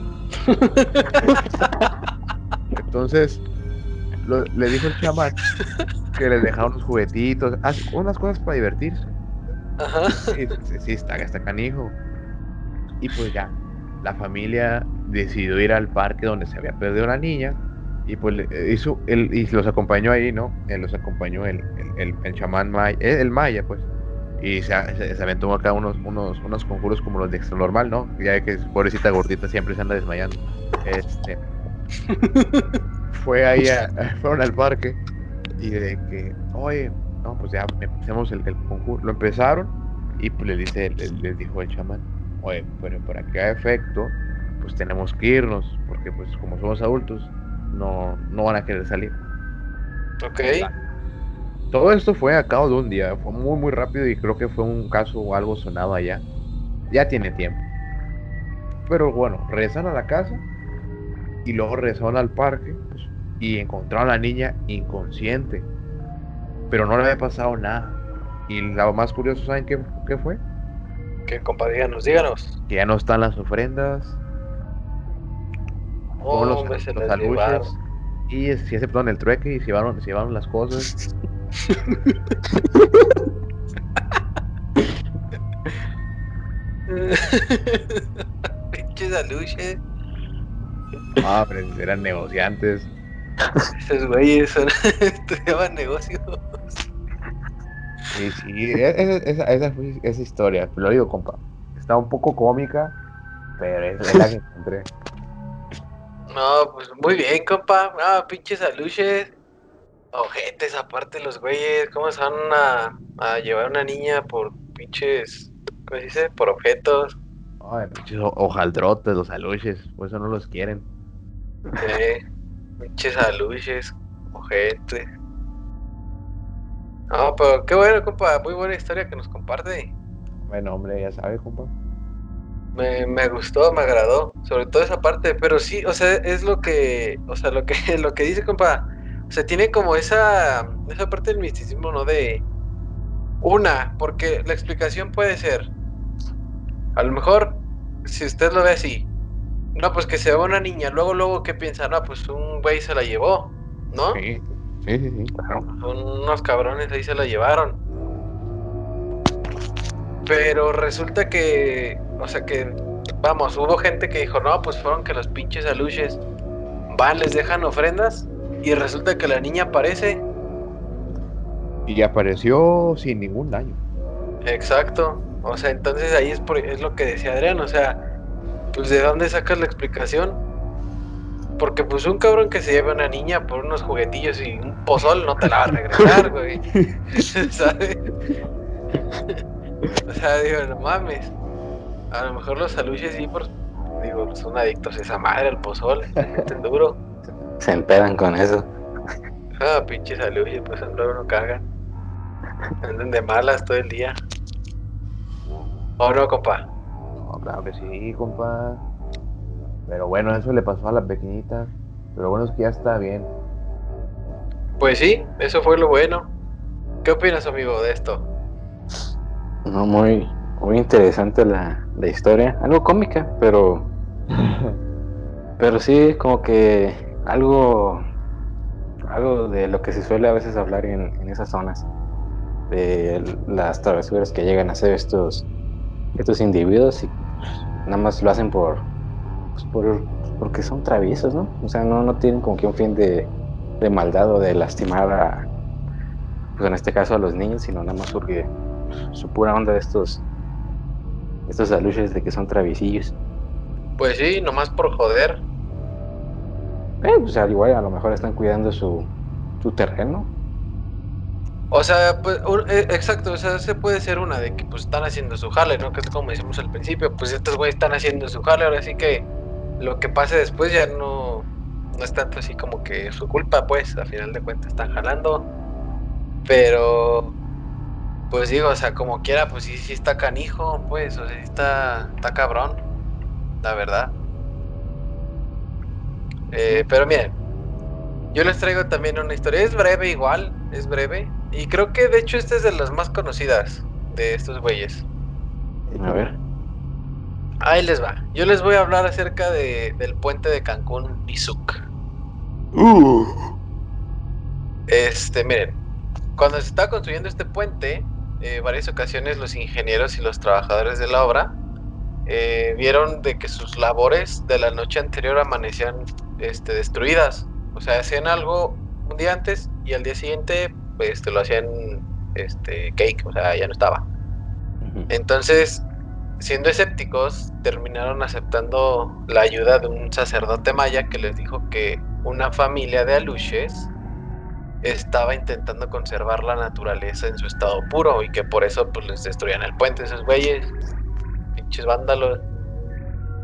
(laughs) Entonces, lo- le dijo el chamán que les dejaba unos juguetitos, unas cosas para divertirse. Ajá. Sí, sí, sí, está, está canijo. Y pues ya, la familia decidió ir al parque donde se había perdido la niña. Y pues eh, hizo, él, y los acompañó ahí, ¿no? Él los acompañó el, el, el, el chamán maya, el, el maya, pues. Y se, se, se aventó acá unos, unos, unos conjuros como los de extra normal, ¿no? Ya que pobrecita gordita siempre se anda desmayando. Este. (laughs) fue ahí, a- (laughs) fueron al parque. Y de que, oye, no, pues ya empecemos el, el conjuro. Lo empezaron y pues le dice, le- les, dijo el chamán, oye, pero para que haga efecto, pues tenemos que irnos, porque pues como somos adultos, no, no van a querer salir. Ok. Todo esto fue a cabo de un día, fue muy muy rápido y creo que fue un caso o algo sonado allá. Ya tiene tiempo. Pero bueno, regresaron a la casa y luego regresaron al parque y encontraron a la niña inconsciente. Pero no le había pasado nada. Y lo más curioso, ¿saben qué, qué fue? ¿Qué, compa? Díganos, díganos. Que ya no están las ofrendas. Oh, todos hombre, los, los aluches. Y sí aceptaron el trueque y se llevaron, se llevaron las cosas. (laughs) Pinches aluches. Ah, pero eran negociantes. Esos güeyes son, (laughs) estudiaban negocios. Sí, sí, e- e- esa, esa, fue esa historia. Lo digo, compa. Está un poco cómica, pero es, la que encontré. No, pues muy bien, compa. Ah, pinches aluches. Ojetes, aparte los güeyes. ¿Cómo se van a, a llevar a una niña por pinches. ¿Cómo se dice? Por objetos. Ay, pinches ho- hojaldrotes, los aluches, por eso no los quieren. Eh, pinches aluches. Ojetes. No, pero qué bueno, compa. Muy buena historia que nos comparte. Bueno, hombre, ya sabe, compa. Me, me gustó, me agradó, sobre todo esa parte, pero sí, o sea, es lo que, o sea, lo que, (laughs) lo que dice, compa, o sea, tiene como esa, esa parte del misticismo, ¿no? De una, porque la explicación puede ser, a lo mejor, si usted lo ve así, no, pues que se va una niña, luego, luego, ¿qué piensa? No, pues un güey se la llevó, ¿no? Sí, sí, sí. sí. Son unos cabrones ahí se la llevaron. Pero resulta que, o sea que, vamos, hubo gente que dijo, no, pues fueron que los pinches aluches van, les dejan ofrendas y resulta que la niña aparece. Y apareció sin ningún daño. Exacto. O sea, entonces ahí es, por, es lo que decía Adrián, o sea, pues de dónde sacas la explicación. Porque pues un cabrón que se lleva a una niña por unos juguetillos y un pozol no te la va a regresar, (laughs) güey. (laughs) ¿Sabes? (laughs) o sea, digo, no mames. A lo mejor los aluches sí, por, digo, son adictos a esa madre, al pozol, meten duro. Se empedan con eso. Ah, pinches aluches, pues luego no cagan. Andan de malas todo el día. ¿O no, compa? No, claro que sí, compa. Pero bueno, eso le pasó a la pequeñita. Pero bueno es que ya está bien. Pues sí, eso fue lo bueno. ¿Qué opinas, amigo, de esto? No, muy, muy interesante la, la historia. Algo cómica, pero. (laughs) Pero sí, como que algo. Algo de lo que se suele a veces hablar en, en esas zonas. De las travesuras que llegan a hacer estos, estos individuos y nada más lo hacen por, pues, por. porque son traviesos, ¿no? O sea, no, no tienen como que un fin de, de maldad o de lastimar a. Pues en este caso a los niños, sino nada más porque su pura onda de estos estos aluches de que son traviesillos. Pues sí, nomás por joder. Eh, pues al igual a lo mejor están cuidando su, su terreno. O sea, pues, eh, exacto, o sea, se puede ser una de que pues están haciendo su jale, ¿no? Que es como decimos al principio, pues estos güeyes están haciendo su jale, ahora sí que lo que pase después ya no, no es tanto así como que su culpa, pues, a final de cuentas están jalando. Pero, pues digo, o sea, como quiera, pues sí, sí está canijo, pues, o sea, sí está, está cabrón, la verdad. Eh, pero miren, yo les traigo también una historia. Es breve igual, es breve. Y creo que de hecho esta es de las más conocidas de estos güeyes. A ver. Ahí les va. Yo les voy a hablar acerca de, del puente de Cancún Nizuc. Este, miren, cuando se estaba construyendo este puente, eh, varias ocasiones los ingenieros y los trabajadores de la obra eh, vieron de que sus labores de la noche anterior amanecían este, destruidas. O sea, hacían algo un día antes y al día siguiente este, lo hacían este, cake, o sea, ya no estaba. Entonces, siendo escépticos, terminaron aceptando la ayuda de un sacerdote maya que les dijo que una familia de aluches estaba intentando conservar la naturaleza en su estado puro y que por eso pues les destruían el puente esos güeyes, pinches vándalos.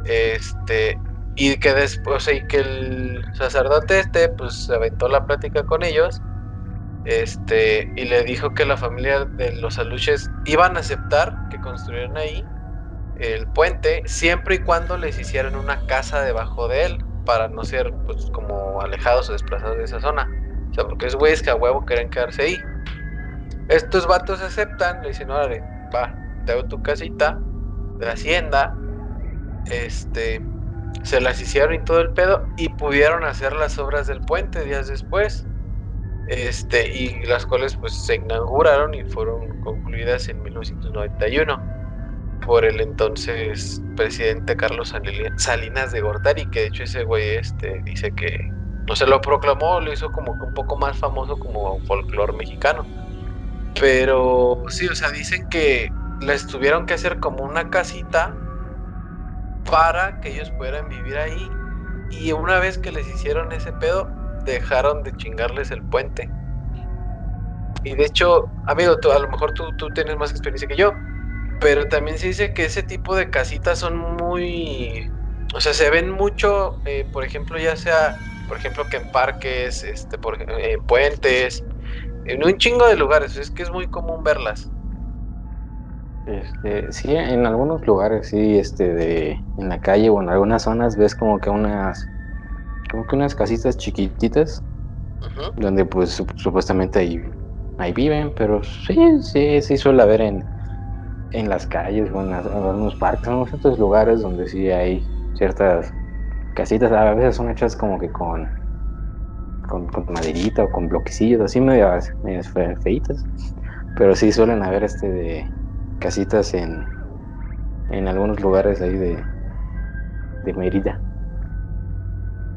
Este, y que después, y que el sacerdote este pues se aventó la plática con ellos. Este, y le dijo que la familia de los aluches iban a aceptar que construyeran ahí el puente siempre y cuando les hicieran una casa debajo de él para no ser pues como alejados o desplazados de esa zona. O sea, porque es güeyes que a huevo quieren quedarse ahí. Estos vatos aceptan, le dicen, órale, va, te hago tu casita, de Hacienda, este, se las hicieron y todo el pedo y pudieron hacer las obras del puente días después. Este, y las cuales pues se inauguraron y fueron concluidas en 1991 por el entonces presidente Carlos Salinas de Gortari, que de hecho ese güey este, dice que no se lo proclamó, lo hizo como un poco más famoso como folclore mexicano. Pero sí, o sea, dicen que les tuvieron que hacer como una casita para que ellos pudieran vivir ahí. Y una vez que les hicieron ese pedo, dejaron de chingarles el puente. Y de hecho, amigo, tú, a lo mejor tú, tú tienes más experiencia que yo, pero también se dice que ese tipo de casitas son muy... O sea, se ven mucho, eh, por ejemplo, ya sea, por ejemplo, que en parques, este, por, en puentes, en un chingo de lugares, es que es muy común verlas. Este, sí, en algunos lugares, sí, este, de, en la calle o en algunas zonas ves como que unas, como que unas casitas chiquititas, donde pues supuestamente ahí, ahí viven, pero sí, sí, sí suele haber en, en las calles o en, algunos parques, en ciertos lugares donde sí hay ciertas casitas, a veces son hechas como que con, con, maderita o con bloquecillos, así medio, medio feitas, pero sí suelen haber este de casitas en, en algunos lugares ahí de, de Mérida.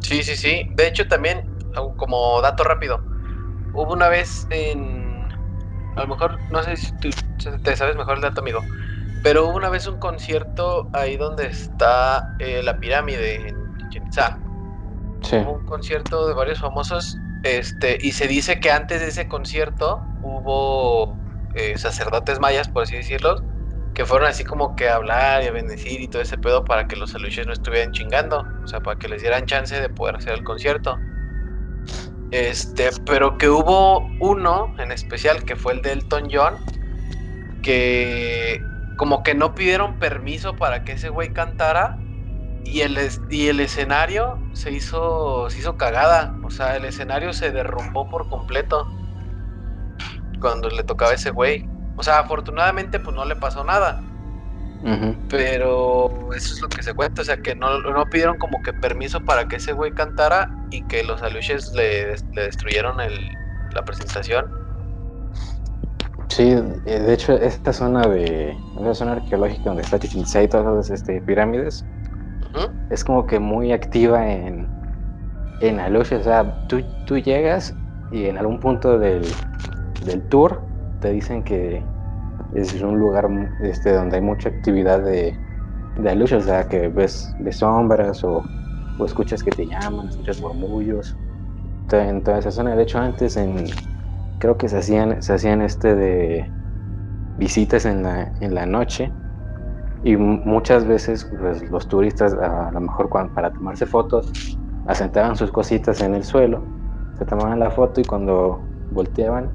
Sí, sí, sí. De hecho, también, como dato rápido, hubo una vez en. A lo mejor, no sé si tú te sabes mejor el dato, amigo. Pero hubo una vez un concierto ahí donde está eh, la pirámide en Chichen Itza. Sí. Hubo un concierto de varios famosos. Este, y se dice que antes de ese concierto hubo eh, sacerdotes mayas, por así decirlo, que fueron así como que a hablar y a bendecir y todo ese pedo para que los aluches no estuvieran chingando, o sea, para que les dieran chance de poder hacer el concierto. Este, pero que hubo uno en especial que fue el de Elton John, que como que no pidieron permiso para que ese güey cantara y el, y el escenario se hizo, se hizo cagada, o sea, el escenario se derrumbó por completo cuando le tocaba ese güey. O sea, afortunadamente pues no le pasó nada. Pero eso es lo que se cuenta, o sea que no, no pidieron como que permiso para que ese güey cantara y que los aluches le, destruyeron el, la presentación. Sí, eh, de hecho esta zona de, una zona arqueológica donde está Chichen y todas las este, pirámides, es como que muy activa en, en aluches, o sea, tú, tú llegas y en algún punto del, del tour te dicen que es un lugar este, donde hay mucha actividad de, de luz, o sea, que ves de sombras o, escuchas que te llaman, escuchas murmullos. En toda esa zona, de hecho, antes en, creo que se hacían, se hacían este de visitas en la, en la noche y muchas veces pues, los turistas, a, lo mejor para tomarse fotos, asentaban sus cositas en el suelo, se tomaban la foto y cuando volteaban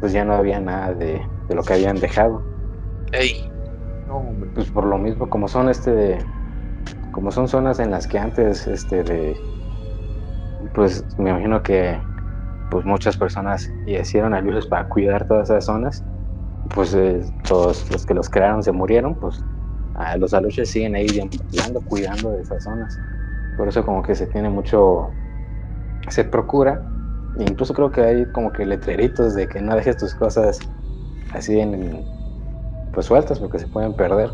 pues ya no había nada de, lo que habían dejado. Ey. No, pues por lo mismo, como son este de, como son zonas en las que antes este de pues me imagino que pues muchas personas hicieron alusiones para cuidar todas esas zonas pues eh, todos los que los crearon se murieron pues los aluches siguen ahí cuidando, cuidando de esas zonas por eso como que se tiene mucho se procura Incluso creo que hay como que letreritos de que no dejes tus cosas así en, pues sueltas porque se pueden perder.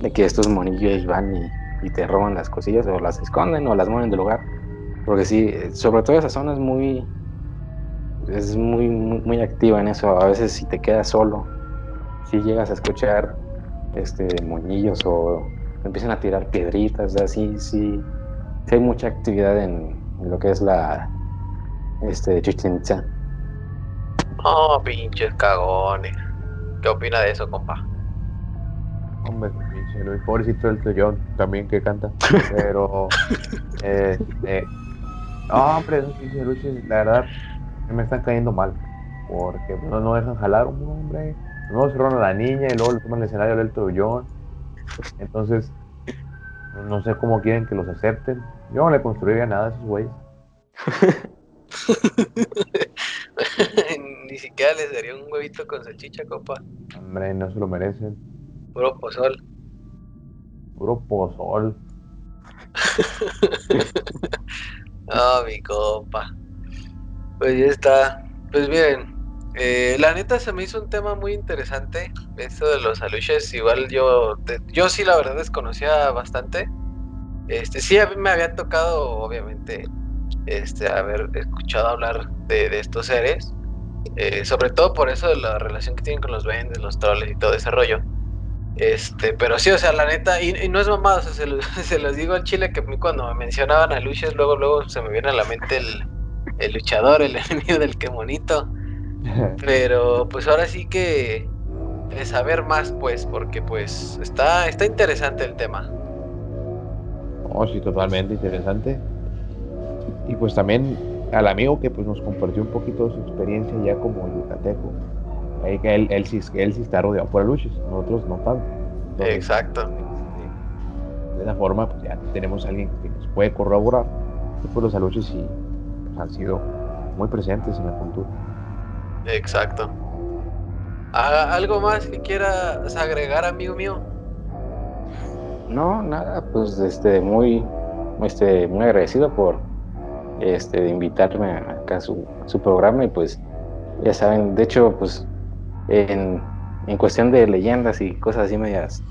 De que estos monillos van y, te roban las cosillas o las esconden o las mueven de lugar. Porque sí, sobre todo esa zona es muy, es muy, muy, activa en eso. A veces si te quedas solo, si llegas a escuchar este moñillos o empiezan a tirar piedritas, así, sí, sí hay mucha actividad en lo que es la, este, Chichen Itza. Oh, pinches cagones. ¿Qué opina de eso, compa? Hombre, pinche Luis, pobrecito el tuyón, también que canta. (laughs) Pero, este. No, hombre, esos pinches luches, la verdad, me están cayendo mal. Porque no, no dejan jalar un hombre. No roban a la niña y luego le toman el escenario del Trollón. Entonces, no sé cómo quieren que los acepten. Yo no le construiría nada a esos güeyes. (laughs) (laughs) Ni siquiera les daría un huevito con salchicha, copa. Hombre, no se lo merecen. Puro pozol. Puro pozol. oh, (laughs) mi compa. Pues ya está. Pues miren, eh, la neta se me hizo un tema muy interesante. Esto de los aluches, igual yo, yo sí la verdad desconocía bastante. Este, sí me había tocado, obviamente, este, haber escuchado hablar de, estos seres. Eh, sobre todo por eso de la relación que tienen con los vendes, los troles y todo ese rollo. Este, pero sí, o sea, la neta, y, no es mamada, o sea, (laughs) se, los digo al chile que a mí cuando me mencionaban a luches, luego, luego se me viene a la mente el, el luchador, el (laughs) enemigo del que bonito. (laughs) Pero pues ahora sí que de saber más, pues, porque pues está, está interesante el tema. Oh, sí, totalmente interesante. Y pues también al amigo que pues nos compartió un poquito su experiencia ya como yucateco. Ahí que él, él, sí, él sí está rodeado por luches, nosotros no tanto. Exacto. De esa forma, pues ya tenemos a alguien que nos puede corroborar. Y pues los aluches sí pues, han sido muy presentes en la cultura. Exacto. ¿Algo más que quieras agregar, amigo mío? No, nada, pues este, muy, este, muy agradecido por este, de invitarme acá a su, programa y pues ya saben, de hecho, pues en, en cuestión de leyendas y cosas así medias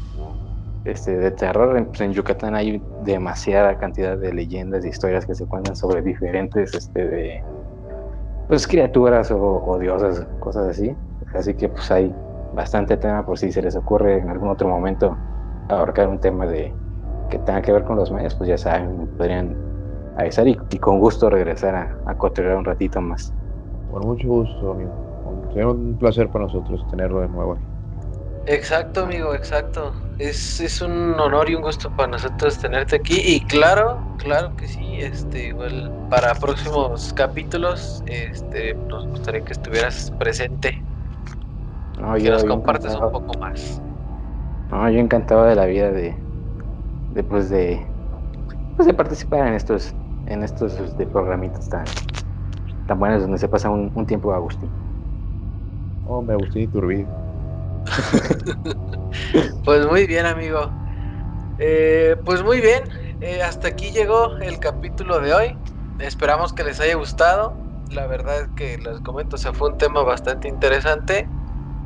este, de terror, en, pues, Yucatán hay demasiada cantidad de leyendas y historias que se cuentan sobre diferentes este, pues criaturas o, diosas, cosas así. Así que pues hay bastante tema por si se les ocurre en algún otro momento abarcar un tema de que tenga que ver con los mayas, pues ya saben, podrían avisar y, con gusto regresar a, a un ratito más. Con mucho gusto, amigo. Sería un placer para nosotros tenerlo de nuevo Exacto, amigo, exacto. Es, es un honor y un gusto para nosotros tenerte aquí. Y claro, claro que sí, este, igual para próximos capítulos, este, nos gustaría que estuvieras presente. No, que nos compartes un poco más. No, yo encantado de la vida de, de pues de, pues de participar en estos, en estos este, programitas tan, tan buenos donde se pasa un, un tiempo Agustín. Hombre, Agustín Iturbide. (laughs) pues muy bien, amigo. Eh, pues muy bien, eh, hasta aquí llegó el capítulo de hoy. Esperamos que les haya gustado. La verdad es que les comento, o fue un tema bastante interesante.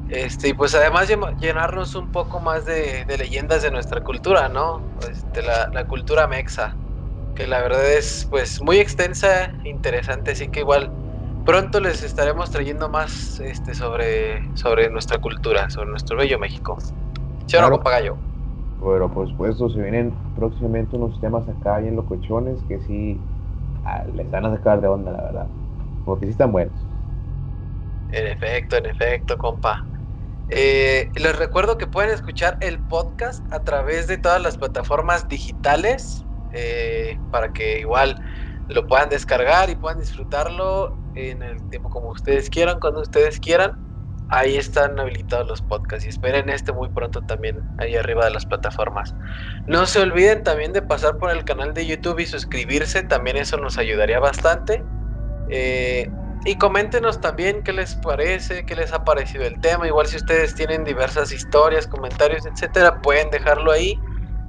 Este, y pues además llenarnos un poco más de, leyendas de nuestra cultura, ¿no? Este, la, la, cultura mexa, que la verdad es pues muy extensa, interesante, así que igual pronto les estaremos trayendo más este, sobre, sobre nuestra cultura, sobre nuestro bello México. ¿Sí o no, Pero por supuesto, se vienen próximamente unos temas acá y en Locochones que sí ah, les van a sacar de onda, la verdad. Porque sí están buenos. En efecto, en efecto, compa. Eh, les recuerdo que pueden escuchar el podcast a través de todas las plataformas digitales eh, para que igual lo puedan descargar y puedan disfrutarlo en el tiempo como ustedes quieran, cuando ustedes quieran. Ahí están habilitados los podcasts y esperen este muy pronto también ahí arriba de las plataformas. No se olviden también de pasar por el canal de YouTube y suscribirse, también eso nos ayudaría bastante. Eh, y coméntenos también qué les parece, qué les ha parecido el tema. Igual si ustedes tienen diversas historias, comentarios, etcétera, pueden dejarlo ahí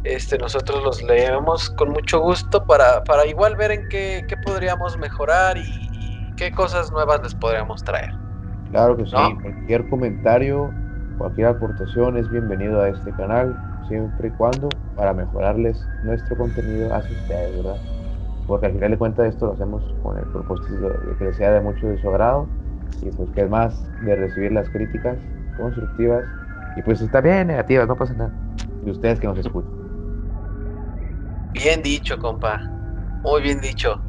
este, nosotros los leemos con mucho gusto para, para igual ver en qué, podríamos mejorar y, qué cosas nuevas les podríamos traer. Claro que sí, cualquier comentario, cualquier aportación es bienvenido a este canal, siempre y cuando para mejorarles nuestro contenido hacia ustedes, ¿verdad? Porque al final de cuentas esto lo hacemos con el propósito de que les sea de mucho de su agrado y pues que es más de recibir las críticas constructivas y pues está bien negativas, no pasa nada. De ustedes que nos escuchan. Bien dicho, compa. Muy bien dicho.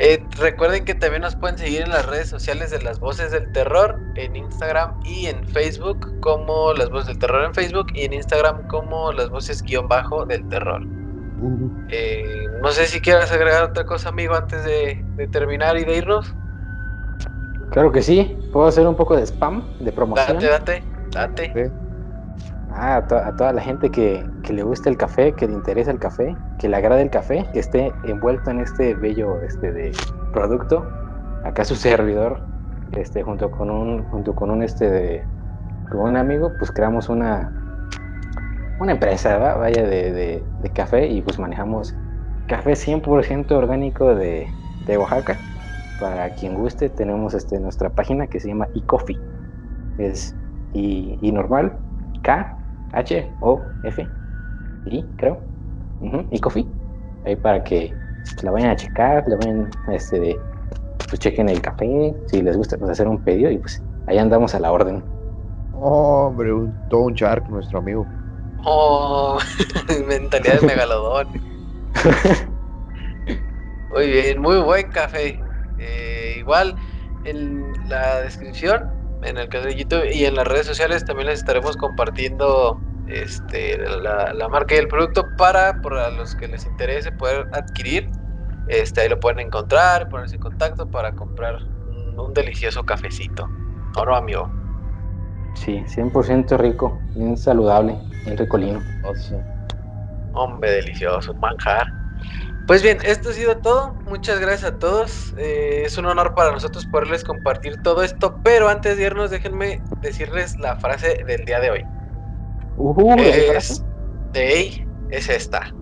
Eh, recuerden que también nos pueden seguir en las redes sociales de las voces del terror, en Instagram y en Facebook como las voces del terror en Facebook y en Instagram como las voces guion bajo del terror. Eh, no sé si quieras agregar otra cosa, amigo, antes de, terminar y de irnos. Claro que sí. ¿Puedo hacer un poco de spam, de promoción? Date, date, date. Ah, a, toda la gente que, le gusta el café, que le interesa el café, que le agrade el café, que esté envuelto en este bello este de producto. Acá su servidor, este, junto con un, junto con un este de, con un amigo, pues creamos una una empresa, vaya, de, café y pues manejamos café 100% orgánico de, Oaxaca. Para quien guste, tenemos este, nuestra página que se llama eCoffee. Es y, normal, K, H, O, F, I, creo. y coffee. Ahí para que la vayan a checar, la vayan, este, pues chequen el café, si les gusta, pues hacer un pedido y pues ahí andamos a la orden. hombre, un, todo un shark, nuestro amigo. Oh, (laughs) mentalidad de megalodón. (laughs) muy bien, muy buen café. Eh, igual en la descripción, en el canal de YouTube y en las redes sociales también les estaremos compartiendo este, la, marca y el producto para, para los que les interese poder adquirir. Este, ahí lo pueden encontrar, ponerse en contacto para comprar un, delicioso cafecito. ¿O amigo? Sí, 100% rico, bien saludable, bien ricolino. Hombre, delicioso, un manjar. Pues bien, esto ha sido todo. Muchas gracias a todos. Eh, es un honor para nosotros poderles compartir todo esto. Pero antes de irnos, déjenme decirles la frase del día de hoy. Uh, es, de, es esta.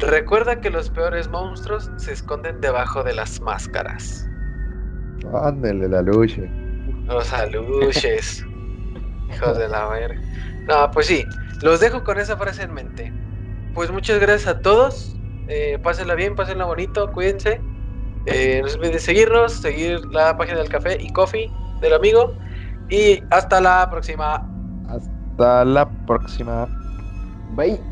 Recuerda que los peores monstruos se esconden debajo de las máscaras. Ándale, la luche. Los aluches. (laughs) Hijos de la verga. No, pues sí, los dejo con esa frase en mente. Pues muchas gracias a todos. Eh, pásenla bien, pásenla bonito, cuídense. Eh, no se olviden seguirnos, seguir la página del café y coffee del amigo. Y hasta la próxima. Hasta la próxima. Bye.